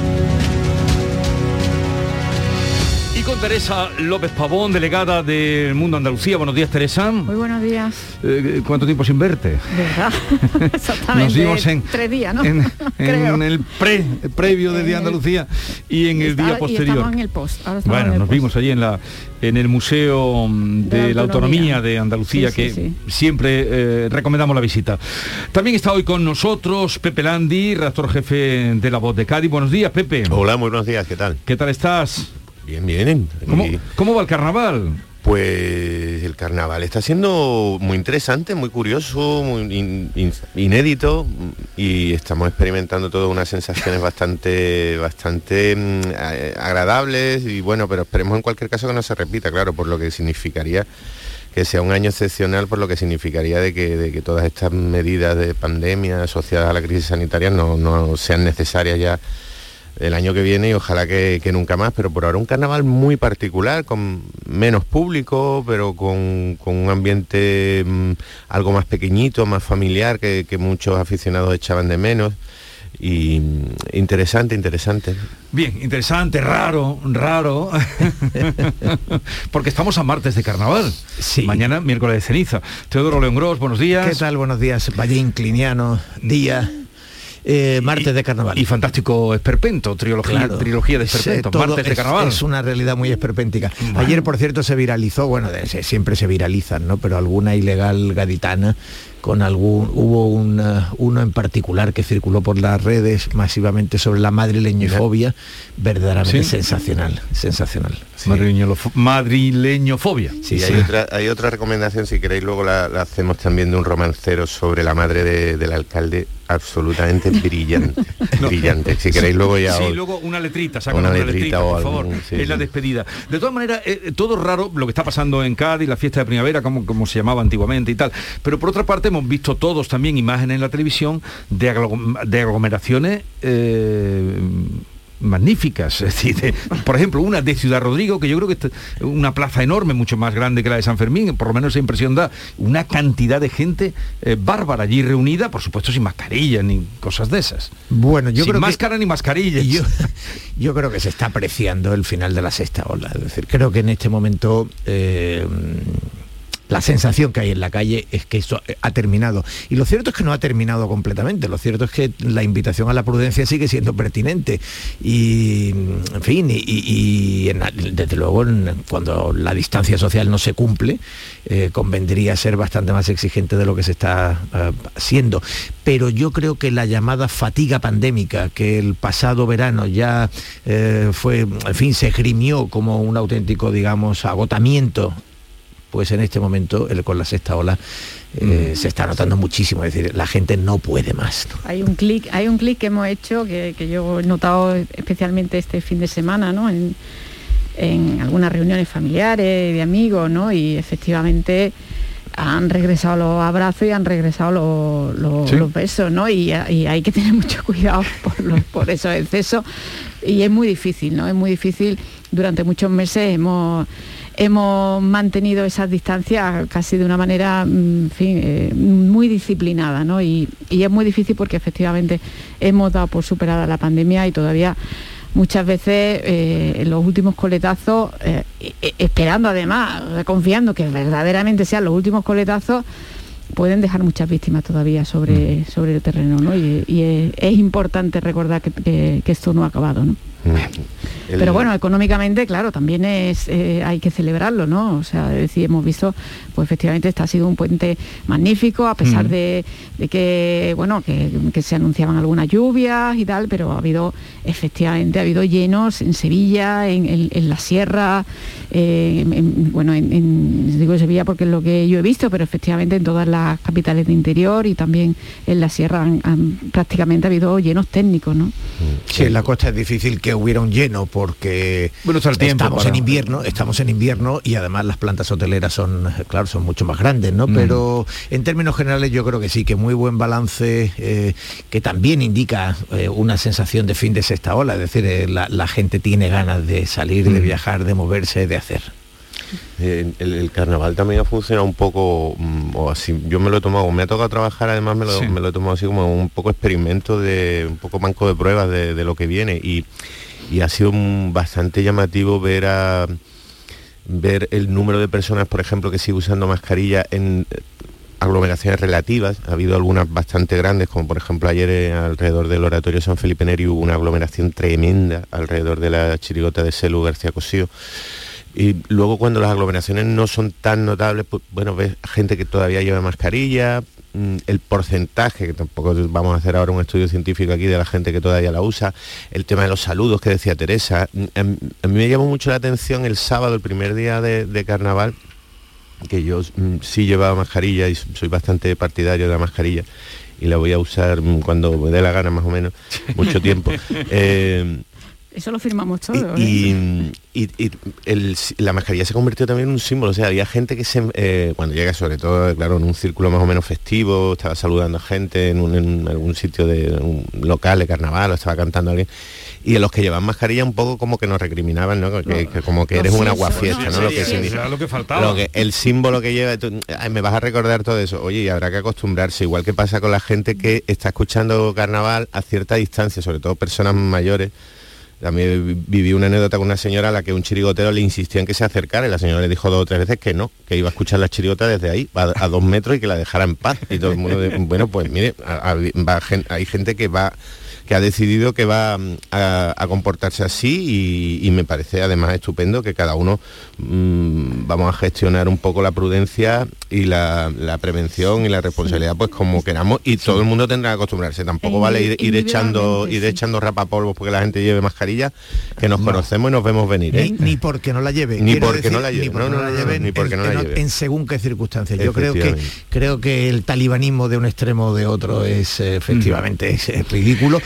Y con Teresa López Pavón, delegada del Mundo Andalucía. Buenos días, Teresa. Muy buenos días. Eh, ¿Cuánto tiempo sin verte? ¿Verdad? Exactamente. Nos vimos en, tres días, ¿no? en, Creo. en el pre, previo de Día el- Andalucía y en el día posterior. en el post. ahora estamos Bueno, en el nos post. vimos allí en la en el Museo de, De la Autonomía Autonomía. de Andalucía, Sí, que sí, sí. siempre eh, recomendamos la visita. También está hoy con nosotros Pepe Landi, redactor jefe de La Voz de Cádiz. Buenos días, Pepe. Hola, muy buenos días, ¿qué tal? ¿Qué tal estás? Bien, bien. ¿Cómo, cómo va el carnaval? Pues el carnaval está siendo muy interesante, muy curioso, muy in- in- inédito y estamos experimentando todas unas sensaciones bastante, bastante mm, eh, agradables y bueno, pero esperemos en cualquier caso que no se repita, claro, por lo que significaría que sea un año excepcional por lo que significaría de que, de que todas estas medidas de pandemia asociadas a la crisis sanitaria no, no sean necesarias ya el año que viene y ojalá que, que nunca más, pero por ahora un carnaval muy particular, con menos público, pero con, con un ambiente mm, algo más pequeñito, más familiar, que, que muchos aficionados echaban de menos. Y mm, interesante, interesante. Bien, interesante, raro, raro, porque estamos a martes de carnaval. Mañana, miércoles de ceniza. Teodoro León Gros, buenos días. ¿Qué tal? Buenos días. Valle Incliniano, día, eh, martes de carnaval. Y fantástico esperpento, trilogía, trilogía de esperpento, Sí, martes de es- carnaval. Es una realidad muy esperpéntica. Ayer, por cierto, se viralizó, bueno, de- se- siempre se viralizan, ¿no? Pero alguna ilegal gaditana con algún hubo una- uno en particular que circuló por las redes masivamente sobre la madrileñofobia verdaderamente Sí. sensacional sensacional Madrileño- madrileñofobia y hay, Otra, hay otra recomendación, si queréis luego la, la hacemos también de un romancero sobre la madre de- del alcalde, absolutamente brillante. brillante. Si queréis luego ya... Sí, os- luego una letrita, saca Una una, letrita letrita, o por algún- favor. sí, es la despedida. De todas maneras, eh, todo raro lo que está pasando en Cádiz, la fiesta de primavera, como, como se llamaba antiguamente y tal. Pero por otra parte hemos visto todos también imágenes en la televisión de, de aglomeraciones eh, magníficas. Es decir, de- por ejemplo, una de Ciudad Rodrigo, que yo creo que es una plaza enorme, mucho más grande que la de San Fermín, por lo menos esa impresión da. Una cantidad de gente eh, bárbara allí reunida, por supuesto sin mascarilla ni cosas de esas. Bueno, yo Sin creo que- máscara ni mascarilla. Yo, yo creo que se está apreciando el final de la sexta ola. Es decir, creo que en este momento eh, la sensación que hay en la calle es que eso eh, ha terminado. Y lo cierto es que no ha terminado completamente, lo cierto es que la invitación a la prudencia sigue siendo pertinente. Y, en fin, y, desde luego cuando la distancia social no se cumple, eh, convendría ser bastante más exigente de lo que se está eh, haciendo. Pero yo creo que la llamada fatiga pandémica, que el pasado verano ya eh, fue, en fin, se esgrimió como un auténtico, digamos, agotamiento pues en este momento el- con la sexta ola eh, se está notando muchísimo, es decir, la gente no puede más. ¿no? Hay un clic, hay un clic que hemos hecho que, que yo he notado especialmente este fin de semana, ¿no? En, en algunas reuniones familiares, de amigos, ¿no? Y efectivamente han regresado los abrazos y han regresado los, los- Sí. los besos, ¿no? Y, y hay que tener mucho cuidado por, los- por esos excesos. Y es muy difícil, ¿no? Es muy difícil. Durante muchos meses hemos hemos mantenido esas distancias casi de una manera, mm, en fin, eh, muy disciplinada, ¿no? Y, y es muy difícil porque efectivamente hemos dado por superada la pandemia y todavía muchas veces eh, en los últimos coletazos, eh, e- esperando además, confiando que verdaderamente sean los últimos coletazos, pueden dejar muchas víctimas todavía sobre, sobre el terreno, ¿no? Y, y es, es importante recordar que, que- que esto no ha acabado, ¿no? El- Pero bueno, económicamente, claro, también es eh, hay que celebrarlo, ¿no? O sea, es decir, hemos visto, pues efectivamente este ha sido un puente magnífico, a pesar Mm. de, de que, bueno, que, que se anunciaban algunas lluvias y tal, pero ha habido, efectivamente, ha habido llenos en Sevilla, en, en- en la sierra, eh, en- en- bueno, en, en- digo Sevilla porque es lo que yo he visto, pero efectivamente en todas las capitales de interior y también en la sierra han- han- prácticamente ha habido llenos técnicos, ¿no? Sí, en la costa es difícil que hubiera un lleno porque Bueno, está el tiempo estamos para- en invierno, estamos en invierno y además las plantas hoteleras son, claro, son mucho más grandes, ¿no? Mm. Pero en términos generales yo creo que sí, que muy buen balance, eh, que también indica eh, una sensación de fin de sexta ola, es decir, eh, la, la gente tiene ganas de salir, de Mm. viajar, de moverse, de hacer. Eh, el, el carnaval también ha funcionado un poco, mm, o así, yo me lo he tomado, me ha tocado trabajar, además me lo, Sí. me lo he tomado así como un poco experimento de, un poco banco de pruebas de, de lo que viene y, y ha sido bastante llamativo ver a ver el número de personas, por ejemplo, que sigue usando mascarilla en eh, aglomeraciones relativas. Ha habido algunas bastante grandes, como por ejemplo ayer eh, alrededor del Oratorio San Felipe Neri hubo una aglomeración tremenda alrededor de la chirigota de Celu García Cosío. Y luego cuando las aglomeraciones no son tan notables, pues, bueno, ves gente que todavía lleva mascarilla, mm, el porcentaje, que tampoco vamos a hacer ahora un estudio científico aquí de la gente que todavía la usa, el tema de los saludos que decía Teresa. Mm, A mí a mí me llamó mucho la atención el sábado, el primer día de, de carnaval, que yo mm, sí llevaba mascarilla y soy bastante partidario de la mascarilla y la voy a usar cuando me dé la gana más o menos, mucho tiempo. Eh, Eso lo firmamos todos. y, ¿eh? y- y el- la mascarilla se convirtió también en un símbolo. O sea, había gente que se, eh, cuando llega sobre todo, claro, en un círculo más o menos festivo, estaba saludando a gente en, un- en algún sitio de un local de carnaval o estaba cantando a alguien. Y a los que llevaban mascarilla un poco como que nos recriminaban, ¿no? Que, que como que No, eres sí, un aguafiesta, ¿no? ¿no? Lo que sí, significa- era lo que faltaba. lo que- el símbolo que lleva, tú, ay, me vas a recordar todo eso. Oye, y habrá que acostumbrarse, igual que pasa con la gente que está escuchando carnaval a cierta distancia, sobre todo personas mayores. También vi- viví una anécdota con una señora a la que un chirigotero le insistió en que se acercara y la señora le dijo dos o tres veces que no, que iba a escuchar la chirigota desde ahí, a, dos metros y que la dejara en paz. Y todo el mundo, de- bueno, pues mire, hay gente que va que ha decidido que va mm, a, a comportarse así y, y me parece además estupendo que cada uno mm, vamos a gestionar un poco la prudencia y la, la prevención y la responsabilidad pues como queramos y todo el mundo tendrá que acostumbrarse tampoco vale ir, ir echando ir echando rapapolvos porque la gente lleve mascarilla que nos conocemos y nos vemos venir ¿eh? Ni, ni porque no la lleve. Ni quiero porque no la lleve. Ni porque No, no, no, la no, lleve. ni en- porque no la lleve. en según qué circunstancias. Yo creo que creo que el talibanismo de un extremo o de otro es eh, efectivamente es, eh, ridículo.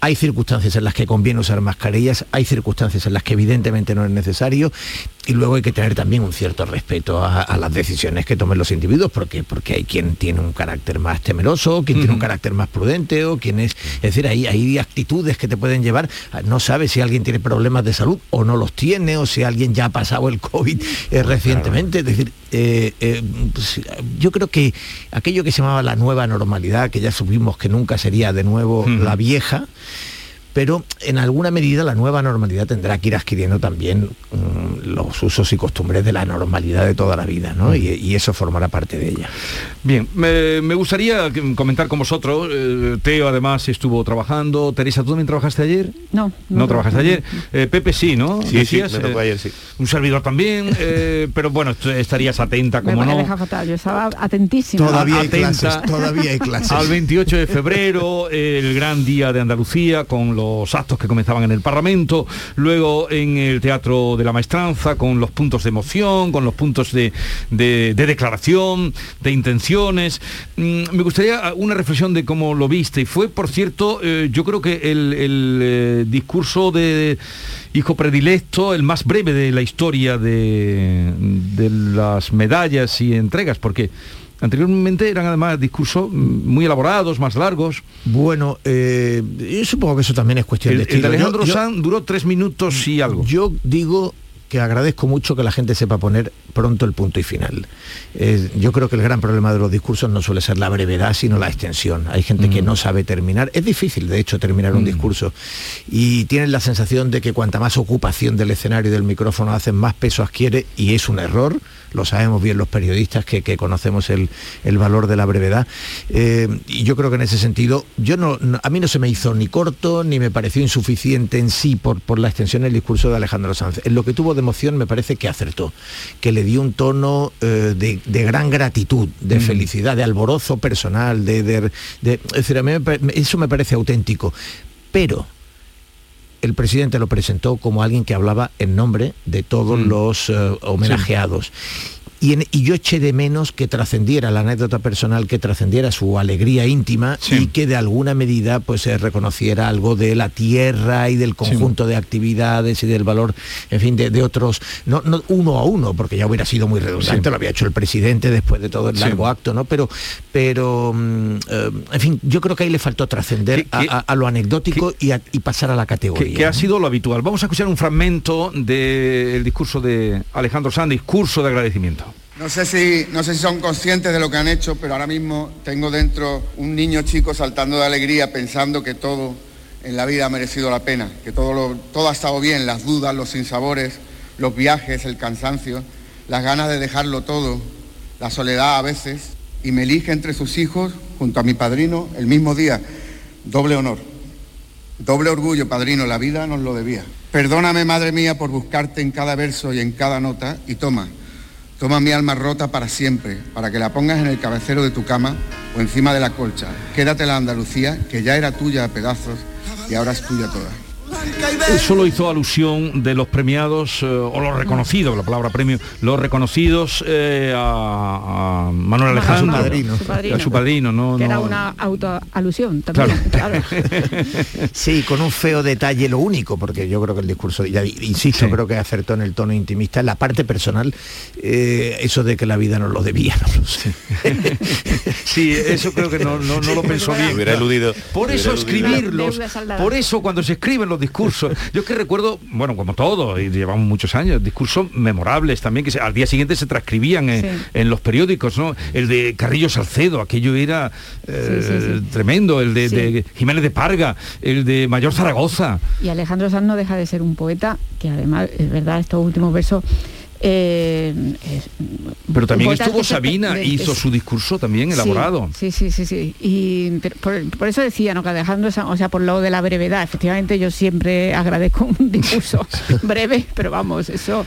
Hay circunstancias en las que conviene usar mascarillas, hay circunstancias en las que evidentemente no es necesario y luego hay que tener también un cierto respeto a, a las decisiones que tomen los individuos porque, porque hay quien tiene un carácter más temeroso, quien tiene un carácter más prudente o quien es... Es decir, hay, hay actitudes que te pueden llevar, a- no sabes si alguien tiene problemas de salud o no los tiene o si alguien ya ha pasado el COVID eh, recientemente. Es decir, eh, eh, pues, yo creo que aquello que se llamaba la nueva normalidad, que ya supimos que nunca sería de nuevo la vieja, pero en alguna medida la nueva normalidad tendrá que ir adquiriendo también mm, los usos y costumbres de la normalidad de toda la vida, ¿no? Y, y eso formará parte de ella. Bien, me, me gustaría comentar con vosotros, eh, Teo además estuvo trabajando, Teresa, ¿tú también trabajaste ayer? No, No, trabajaste ayer. Eh, Pepe sí, ¿no? Sí, sí, me tocó eh, ayer, sí. Un servidor también, eh, pero bueno, estarías atenta, Me como me no. deja fatal, yo estaba atentísima. Todavía hay Atenta clases, todavía hay clases. Al 28 de febrero, el gran día de Andalucía, con los actos que comenzaban en el Parlamento, luego en el Teatro de la Maestranza, con los puntos de emoción, con los puntos de, de- de declaración, de intenciones. Mm, me gustaría una reflexión de cómo lo viste. Y fue, por cierto, eh, yo creo que el, el, eh, discurso de hijo predilecto, el más breve de la historia de, de las medallas y entregas, porque anteriormente eran además discursos mm, muy elaborados, más largos. Bueno, eh, yo supongo que eso también es cuestión El, de el estilo. de Alejandro Yo- yo- Sanz duró tres minutos y algo. Yo digo que agradezco mucho que la gente sepa poner pronto el punto y final. Eh, yo creo que el gran problema de los discursos no suele ser la brevedad, sino la extensión. Hay gente que no sabe terminar. Es difícil, de hecho, terminar un discurso. Y tienen la sensación de que cuanta más ocupación del escenario y del micrófono hacen, más peso adquiere, y es un error. Lo sabemos bien los periodistas que, que conocemos el, el valor de la brevedad. Eh, y yo creo que en ese sentido, yo no, no- a mí no se me hizo ni corto, ni me pareció insuficiente en sí por, por la extensión del discurso de Alejandro Sanz. En lo que tuvo de emoción me parece que acertó, que le dio un tono eh, de, de gran gratitud, de felicidad, de alborozo personal, de, de- de- es decir, a mí me eso me parece auténtico. Pero el presidente lo presentó como alguien que hablaba en nombre de todos los eh, homenajeados. Y, en- y yo eché de menos que trascendiera la anécdota personal, que trascendiera su alegría íntima y que de alguna medida pues se reconociera algo de la tierra y del conjunto de actividades y del valor, en fin, de, de otros, no, no uno a uno, porque ya hubiera sido muy redundante, Sí. lo había hecho el presidente después de todo el largo acto, ¿no? Pero, pero mm, eh, en fin, yo creo que ahí le faltó trascender a, a- a lo anecdótico y, a- y pasar a la categoría. que, que ha sido lo habitual. Vamos a escuchar un fragmento del discurso de Alejandro Sanz, discurso de agradecimiento. No sé, si, no sé si son conscientes de lo que han hecho, pero ahora mismo tengo dentro un niño chico saltando de alegría pensando que todo en la vida ha merecido la pena, que todo, todo ha estado bien, las dudas, los sinsabores, los viajes, el cansancio, las ganas de dejarlo todo, la soledad a veces, y me elige entre sus hijos junto a mi padrino el mismo día. Doble honor. Doble orgullo, padrino, la vida nos lo debía. Perdóname, madre mía, por buscarte en cada verso y en cada nota, y toma, toma mi alma rota para siempre, para que la pongas en el cabecero de tu cama o encima de la colcha. Quédate la Andalucía, que ya era tuya a pedazos y ahora es tuya toda. Solo hizo alusión de los premiados, eh, o los reconocidos, la palabra premio, los reconocidos eh, a, a Manuel A su Alejandro. padrino. Su padrino. A su padrino, no, que era no- una autoalusión también. Claro. claro. Sí, con un feo detalle, lo único, porque yo creo que el discurso, ya insisto, Sí. creo que acertó en el tono intimista, en la parte personal, eh, eso de que la vida nos lo debía, no lo sé. Sí, eso creo que no, no- no lo pensó bien. Hubiera eludido. Por eso escribirlos, por eso cuando se escriben los discursos, yo es que recuerdo, bueno, como todo, y llevamos muchos años, discursos memorables también, que se- al día siguiente se transcribían en, Sí. en los periódicos, ¿no? El de Carrillo Salcedo, aquello era eh, Sí, tremendo, el de, de Jiménez de Parga, el de Mayor Zaragoza. Y Alejandro Sanz no deja de ser un poeta que además, es verdad, estos últimos versos... eh, es- Pero también estuvo Sabina, de- hizo su discurso también elaborado. Sí, sí, sí, sí. Y pero por, por eso decía, ¿no? Que Alejandro Sanz, o sea, por lo de la brevedad, efectivamente yo siempre agradezco un discurso breve, pero vamos, eso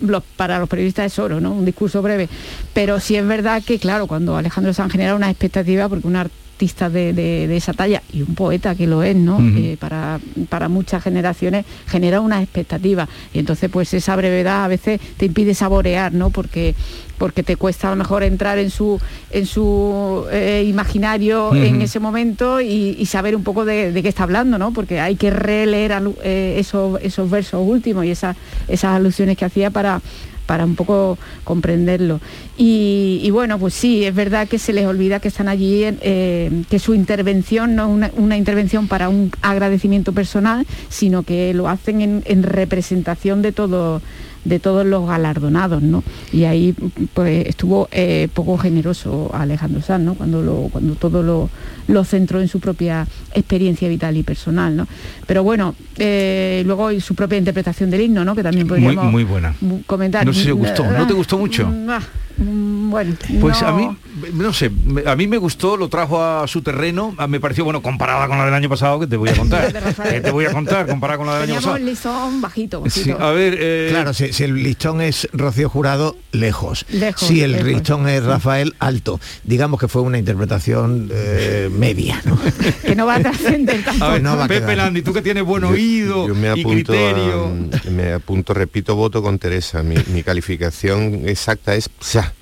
los- para los periodistas es oro, ¿no? Un discurso breve. Pero sí es verdad que, claro, cuando Alejandro Sanz genera una expectativa, porque un artista de, de- de esa talla y un poeta que lo es, ¿no? Eh, para, para muchas generaciones genera una expectativa. Y entonces, pues esa brevedad a veces te impide saborear, ¿no? Porque porque te cuesta a lo mejor entrar en su en su eh, imaginario en ese momento y, y saber un poco de, de qué está hablando, ¿no? Porque hay que releer eh, esos, esos versos últimos y esas, esas alusiones que hacía para para un poco comprenderlo. Y, bueno, pues sí, es verdad que se les olvida que están allí, eh, que su intervención no es una, intervención para un agradecimiento personal, sino que lo hacen en, en representación de todo de todos los galardonados, ¿no? Y ahí pues estuvo eh, poco generoso Alejandro Sanz, ¿no? Cuando lo, cuando todo lo, lo centró en su propia experiencia vital y personal, ¿no? Pero bueno, eh, luego su propia interpretación del himno, ¿no? Que también podríamos muy, muy buena. comentar. No sé si te gustó, ¿no te gustó mucho? Ah, mm, bueno, Pues no- a mí, no sé, a mí me gustó, lo trajo a su terreno, a- me pareció, bueno, comparada con la del año pasado, que te voy a contar. que te voy a contar, comparada con la del año pasado. el listón bajito, Sí, a ver, eh, Claro, si, si el listón es Rocío Jurado, lejos. Lejos, si el lejos. listón es Rafael, alto. Digamos que fue una interpretación eh, media, ¿no? que no va a trascender a tampoco. ver, no va a Pepe quedar. Landi, tú que tienes buen oído Yo me y apunto, criterio. a- me apunto, repito, voto con Teresa. Mi, mi calificación exacta es psa.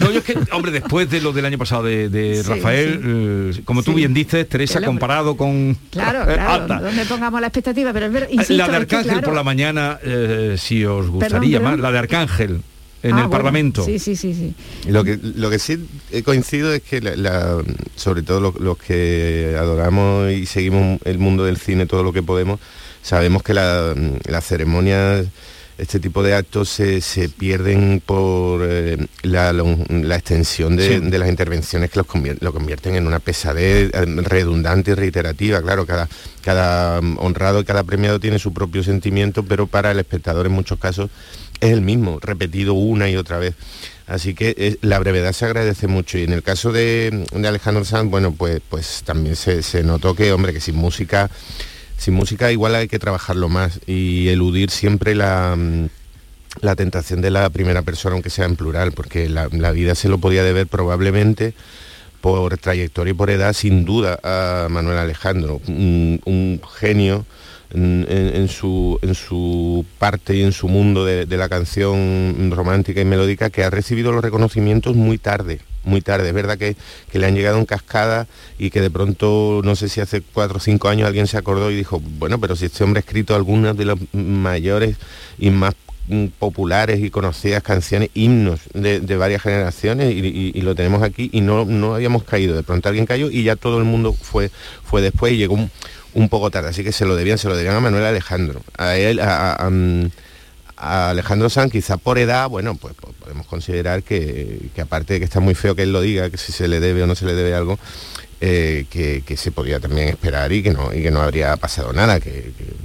No, yo es que, hombre, después de lo del año pasado de, de Sí, Rafael, eh, como tú Sí. bien dices, Teresa, comparado con Claro, claro, alta. donde pongamos la expectativa, pero es ver, insisto, la de es que, Arcángel claro, por la mañana, eh, si os gustaría perdón. más, la de Arcángel en Ah, el bueno, Parlamento. Sí, sí, sí, sí. Lo que, lo que sí he coincido es que, la- la- sobre todo los, los que adoramos y seguimos el mundo del cine todo lo que podemos, sabemos que la- las ceremonias, este tipo de actos se, se pierden por eh, la, la extensión de, Sí. de las intervenciones que los convier- lo convierten en una pesadez eh, redundante y reiterativa. Claro, cada, cada honrado y cada premiado tiene su propio sentimiento, pero para el espectador en muchos casos es el mismo, repetido una y otra vez. Así que eh, la brevedad se agradece mucho y en el caso de, Alejandro Sanz, bueno, pues, pues también se, se notó que, hombre, que sin música, sin música igual hay que trabajarlo más y eludir siempre la, mm, la tentación de la primera persona, aunque sea en plural, porque la, vida se lo podía deber probablemente por trayectoria y por edad, sin duda, a Manuel Alejandro, un genio en, su, en su parte y en su mundo de, la canción romántica y melódica que ha recibido los reconocimientos muy tarde, muy tarde. Es verdad que, que le han llegado en cascada y que de pronto, no sé si hace cuatro o cinco años alguien se acordó y dijo, bueno, pero si este hombre ha escrito algunas de las mayores y más populares y conocidas canciones, himnos de, varias generaciones y lo tenemos aquí y no, no habíamos caído. De pronto alguien cayó y ya todo el mundo fue, fue después y llegó un, un poco tarde. Así que se lo debían, se lo debían a Manuel Alejandro. A él, a, Alejandro Sanz, quizá por edad, bueno, pues, pues podemos considerar que, que aparte de que está muy feo que él lo diga, que si se le debe o no se le debe algo, eh, que, que se podía también esperar y que no, y que no habría pasado nada. Que, que-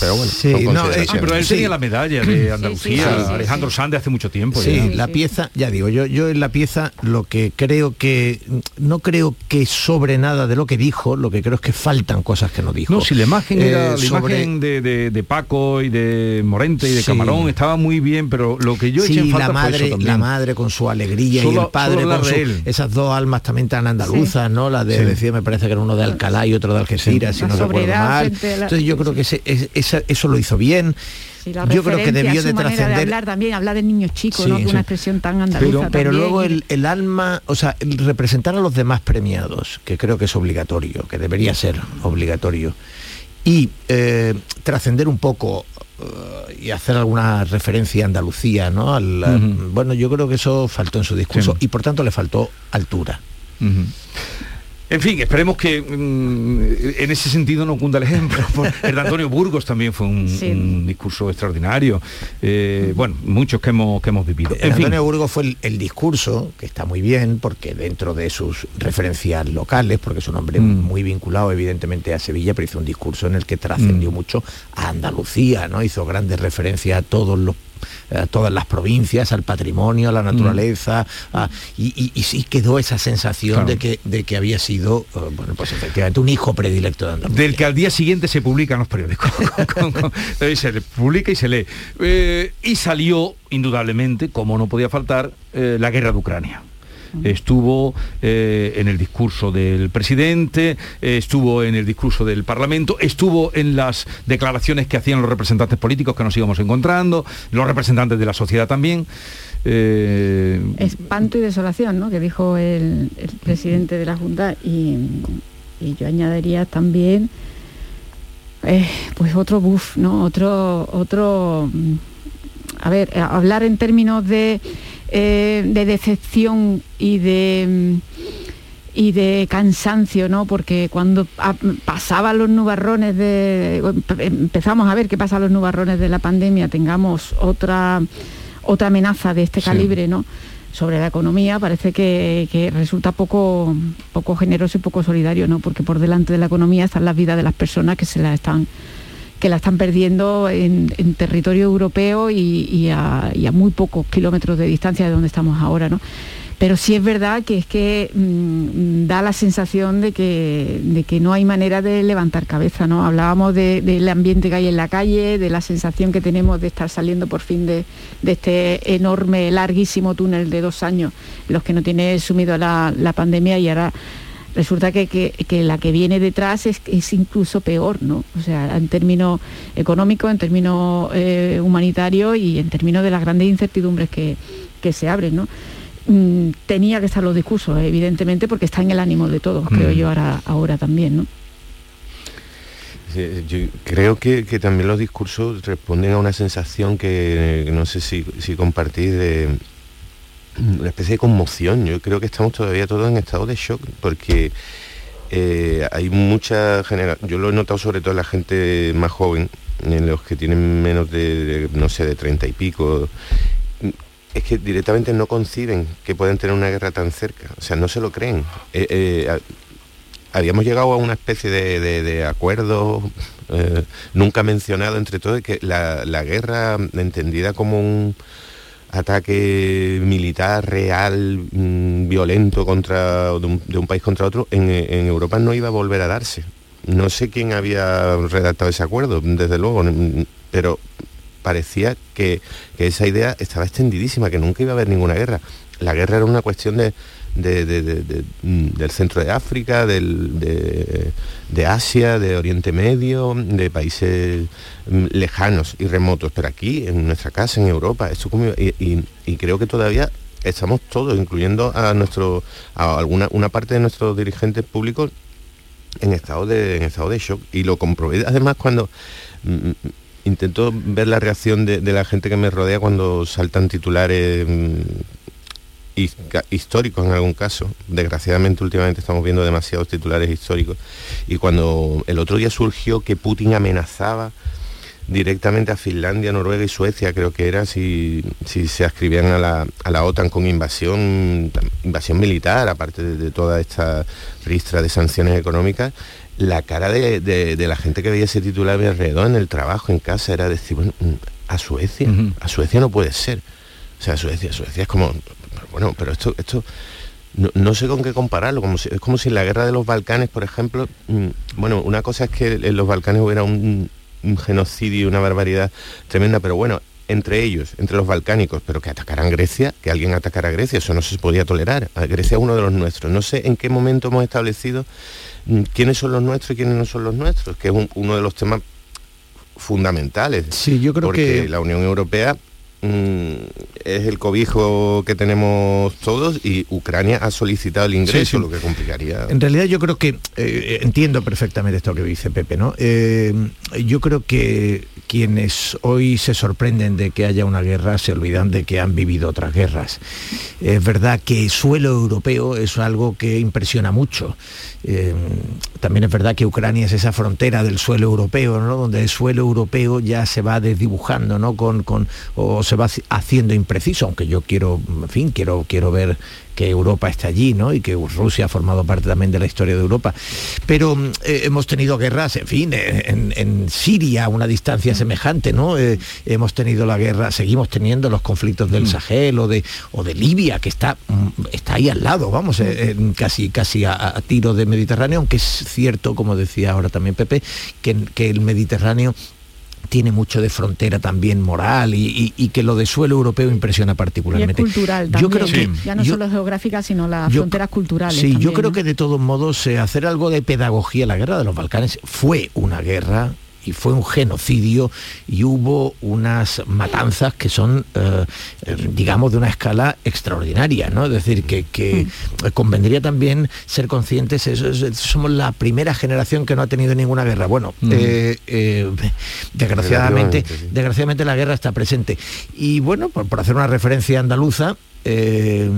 pero bueno, Sí, son no, eh. Ah, pero él Sí. tenía la medalla de Andalucía, sí, sí, Alejandro Sanz de hace mucho tiempo. Sí, ya. la pieza, ya digo, yo, yo en la pieza lo que creo que, no creo que sobre nada de lo que dijo, lo que creo es que faltan cosas que no dijo. No, si la imagen Eh, era la sobre- imagen de, de- de Paco y de Morente y de Sí. Camarón estaba muy bien, pero lo que yo eché sí, en falta la fue eso madre, también. la madre con su alegría y el padre con de su- él. esas dos almas también tan andaluzas, ¿no? La de Sí. decía, me parece que era uno de Alcalá y otro de Algeciras, si La no recuerdo mal. la- Entonces yo creo que ese- eso lo hizo bien. Sí, yo creo que debió de trascender hablar también, hablar de niños chicos, Sí, ¿no? Sí. una expresión tan andaluza Pero, luego el, el alma, o sea, el representar a los demás premiados, que creo que es obligatorio, que debería ser obligatorio, y eh, trascender un poco eh, y hacer alguna referencia a Andalucía, ¿no? Al-. Bueno, yo creo que eso faltó en su discurso Sí. y por tanto le faltó altura. En fin, esperemos que mm, en ese sentido no cunda el ejemplo. El de Antonio Burgos también fue un, Sí. un discurso extraordinario. Eh, bueno, muchos que hemos, que hemos vivido. El En fin, Antonio Burgos fue el, el discurso, que está muy bien, porque dentro de sus referencias locales, porque es un hombre Mm. muy vinculado evidentemente a Sevilla, pero hizo un discurso en el que trascendió Mm. mucho a Andalucía, ¿no? Hizo grandes referencias a todos los a todas las provincias, al patrimonio, a la naturaleza, a- y, y- y sí quedó esa sensación Claro. de, que, de que había sido, eh, bueno, pues efectivamente un hijo predilecto de Andalucía. del que al día siguiente se publica en los periódicos. Con- con- eh, se publica y se lee. Eh, y salió, indudablemente, como no podía faltar, eh, la guerra de Ucrania. Estuvo eh, en el discurso del presidente, estuvo en el discurso del Parlamento, estuvo en las declaraciones que hacían los representantes políticos que nos íbamos encontrando, los representantes de la sociedad también. Eh, Espanto y desolación, ¿no? Que dijo el, el presidente de la Junta y, y yo añadiría también eh, pues otro buff, ¿no? Otro, otro mm, a ver, hablar en términos de, eh, de decepción y de mm, y de cansancio, ¿no? Porque cuando a- pasaban los nubarrones de empezamos a ver qué pasa los nubarrones de la pandemia, tengamos otra otra amenaza de este Sí. calibre, ¿no? sobre la economía parece que, que, resulta poco, poco generoso y poco solidario, ¿no? porque por delante de la economía están las vidas de las personas que se la están que la están perdiendo en, territorio europeo y, a, muy pocos kilómetros de distancia de donde estamos ahora. ¿no? Pero sí es verdad que es que mmm, da la sensación de que, de que, no hay manera de levantar cabeza. ¿no? Hablábamos de, del ambiente que hay en la calle, de la sensación que tenemos de estar saliendo por fin de, este enorme, larguísimo túnel de dos años, los que no tiene sumido la pandemia y ahora resulta que, que, que, la que viene detrás es, es, incluso peor, ¿no? O sea, en términos económicos, en términos eh, humanitarios y en términos de las grandes incertidumbres que, que se abren, ¿no? Mm, tenía que estar los discursos, evidentemente, porque está en el ánimo de todos, mm. creo yo, ahora, ahora también, ¿no? Sí, yo creo que, que, también los discursos responden a una sensación que, que no sé si, si compartís de una especie de conmoción. Yo creo que estamos todavía todos en estado de shock porque eh, hay mucha generación, yo lo he notado sobre todo en la gente más joven, en los que tienen menos de, no sé, de treinta y pico, es que directamente no conciben que pueden tener una guerra tan cerca, o sea, no se lo creen. Eh, eh, habíamos llegado a una especie de, acuerdo nunca mencionado entre todos, que la guerra entendida como un ataque militar real, mmm, violento contra de un, de un, país contra otro, en, en, Europa no iba a volver a darse. No sé quién había redactado ese acuerdo, desde luego, pero parecía que, que esa idea estaba extendidísima, que nunca iba a haber ninguna guerra. La guerra era una cuestión de, de, del centro de África, del, de, Asia, de Oriente Medio, de países lejanos y remotos, pero aquí, en nuestra casa, en Europa, esto y, y, creo que todavía estamos todos, incluyendo a nuestro, a alguna una parte de nuestros dirigentes públicos en estado de, en estado de shock. Y lo comprobé además cuando mm, intento ver la reacción de, la gente que me rodea cuando saltan titulares históricos en algún caso. Desgraciadamente últimamente estamos viendo demasiados titulares históricos. Y cuando el otro día surgió que Putin amenazaba directamente a Finlandia, Noruega y Suecia, creo que era, si, si se ascribían a la, a la, OTAN con invasión, invasión militar, aparte de, de, toda esta ristra de sanciones económicas, la cara de, de, de, la gente que veía ese titular a mi alrededor, en el trabajo, en casa, era decir, bueno, a Suecia, a Suecia no puede ser. O sea, Suecia, Suecia es como, bueno, pero esto, esto no, no, sé con qué compararlo, como si, es como si en la guerra de los Balcanes, por ejemplo, mmm, bueno, una cosa es que en los Balcanes hubiera un, un genocidio, una barbaridad tremenda, pero bueno, entre ellos, entre los balcánicos, pero que atacaran Grecia, que alguien atacara a Grecia, eso no se podía tolerar. Grecia es uno de los nuestros. No sé en qué momento hemos establecido mmm, quiénes son los nuestros y quiénes no son los nuestros, que es un, uno de los temas fundamentales. Sí, yo creo porque que la Unión Europea Mm, es el cobijo que tenemos todos y Ucrania ha solicitado el ingreso, sí, sí. lo que complicaría. En realidad yo creo que, eh, entiendo perfectamente esto que dice Pepe, ¿no? Eh, yo creo que quienes hoy se sorprenden de que haya una guerra se olvidan de que han vivido otras guerras. Es verdad que suelo europeo es algo que impresiona mucho. Eh, también es verdad que Ucrania es esa frontera del suelo europeo, ¿no? donde el suelo europeo ya se va desdibujando, ¿no? Con, con, o se va haciendo impreciso, aunque yo quiero, en fin, quiero, quiero ver que Europa está allí, ¿no? Y que Rusia ha formado parte también de la historia de Europa. Pero eh, hemos tenido guerras, en fin, en, en, Siria a una distancia semejante, ¿no? Eh, hemos tenido la guerra, seguimos teniendo los conflictos del Sahel o de, o de Libia, que está, mm, está ahí al lado, vamos, eh, casi, casi a, a, tiro de Mediterráneo, aunque es cierto, como decía ahora también Pepe, que, que el Mediterráneo tiene mucho de frontera también moral y, y, y, que lo de suelo europeo impresiona particularmente. Y es cultural también, yo creo que, ya no yo, solo geográfica, sino las yo, fronteras culturales. Sí, también, yo creo ¿no? que de todos modos eh, hacer algo de pedagogía, la guerra de los Balcanes fue una guerra y fue un genocidio y hubo unas matanzas que son, eh, digamos, de una escala extraordinaria, ¿no? Es decir, que, que mm. convendría también ser conscientes, eso, somos la primera generación que no ha tenido ninguna guerra. Bueno, mm. eh, eh, desgraciadamente, desgraciadamente la guerra está presente. Y bueno, por, por hacer una referencia andaluza, eh,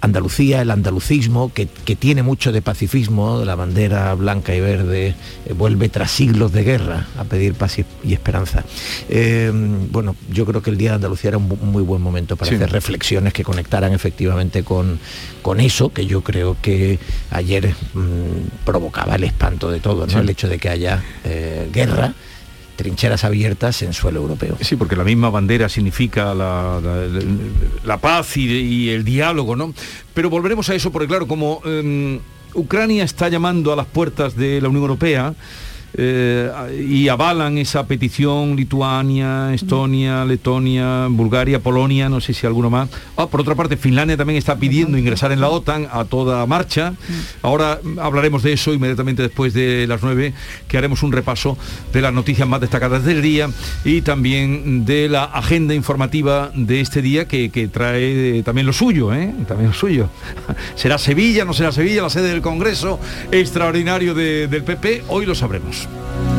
Andalucía, el andalucismo, que, tiene mucho de pacifismo, la bandera blanca y verde eh, vuelve tras siglos de guerra a pedir paz y, esperanza. Eh, bueno, yo creo que el Día de Andalucía era un muy buen momento para hacer reflexiones que conectaran efectivamente con, con eso, que yo creo que ayer mm, provocaba el espanto de todo, ¿no? El hecho de que haya guerra trincheras abiertas en suelo europeo. Sí, porque la misma bandera significa la, paz y, el diálogo, ¿no? Pero volveremos a eso porque claro, como em, Ucrania está llamando a las puertas de la Unión Europea, eh, y avalan esa petición Lituania, Estonia, Letonia, Bulgaria, Polonia, no sé si alguno más. Ah, por otra parte, Finlandia también está pidiendo ingresar en la OTAN a toda marcha. Ahora hablaremos de eso inmediatamente después de las 9, que haremos un repaso de las noticias más destacadas del día y también de la agenda informativa de este día que, trae también lo suyo, ¿eh? también lo suyo. ¿Será Sevilla, no será Sevilla, la sede del Congreso extraordinario del PP? Hoy lo sabremos. Deus.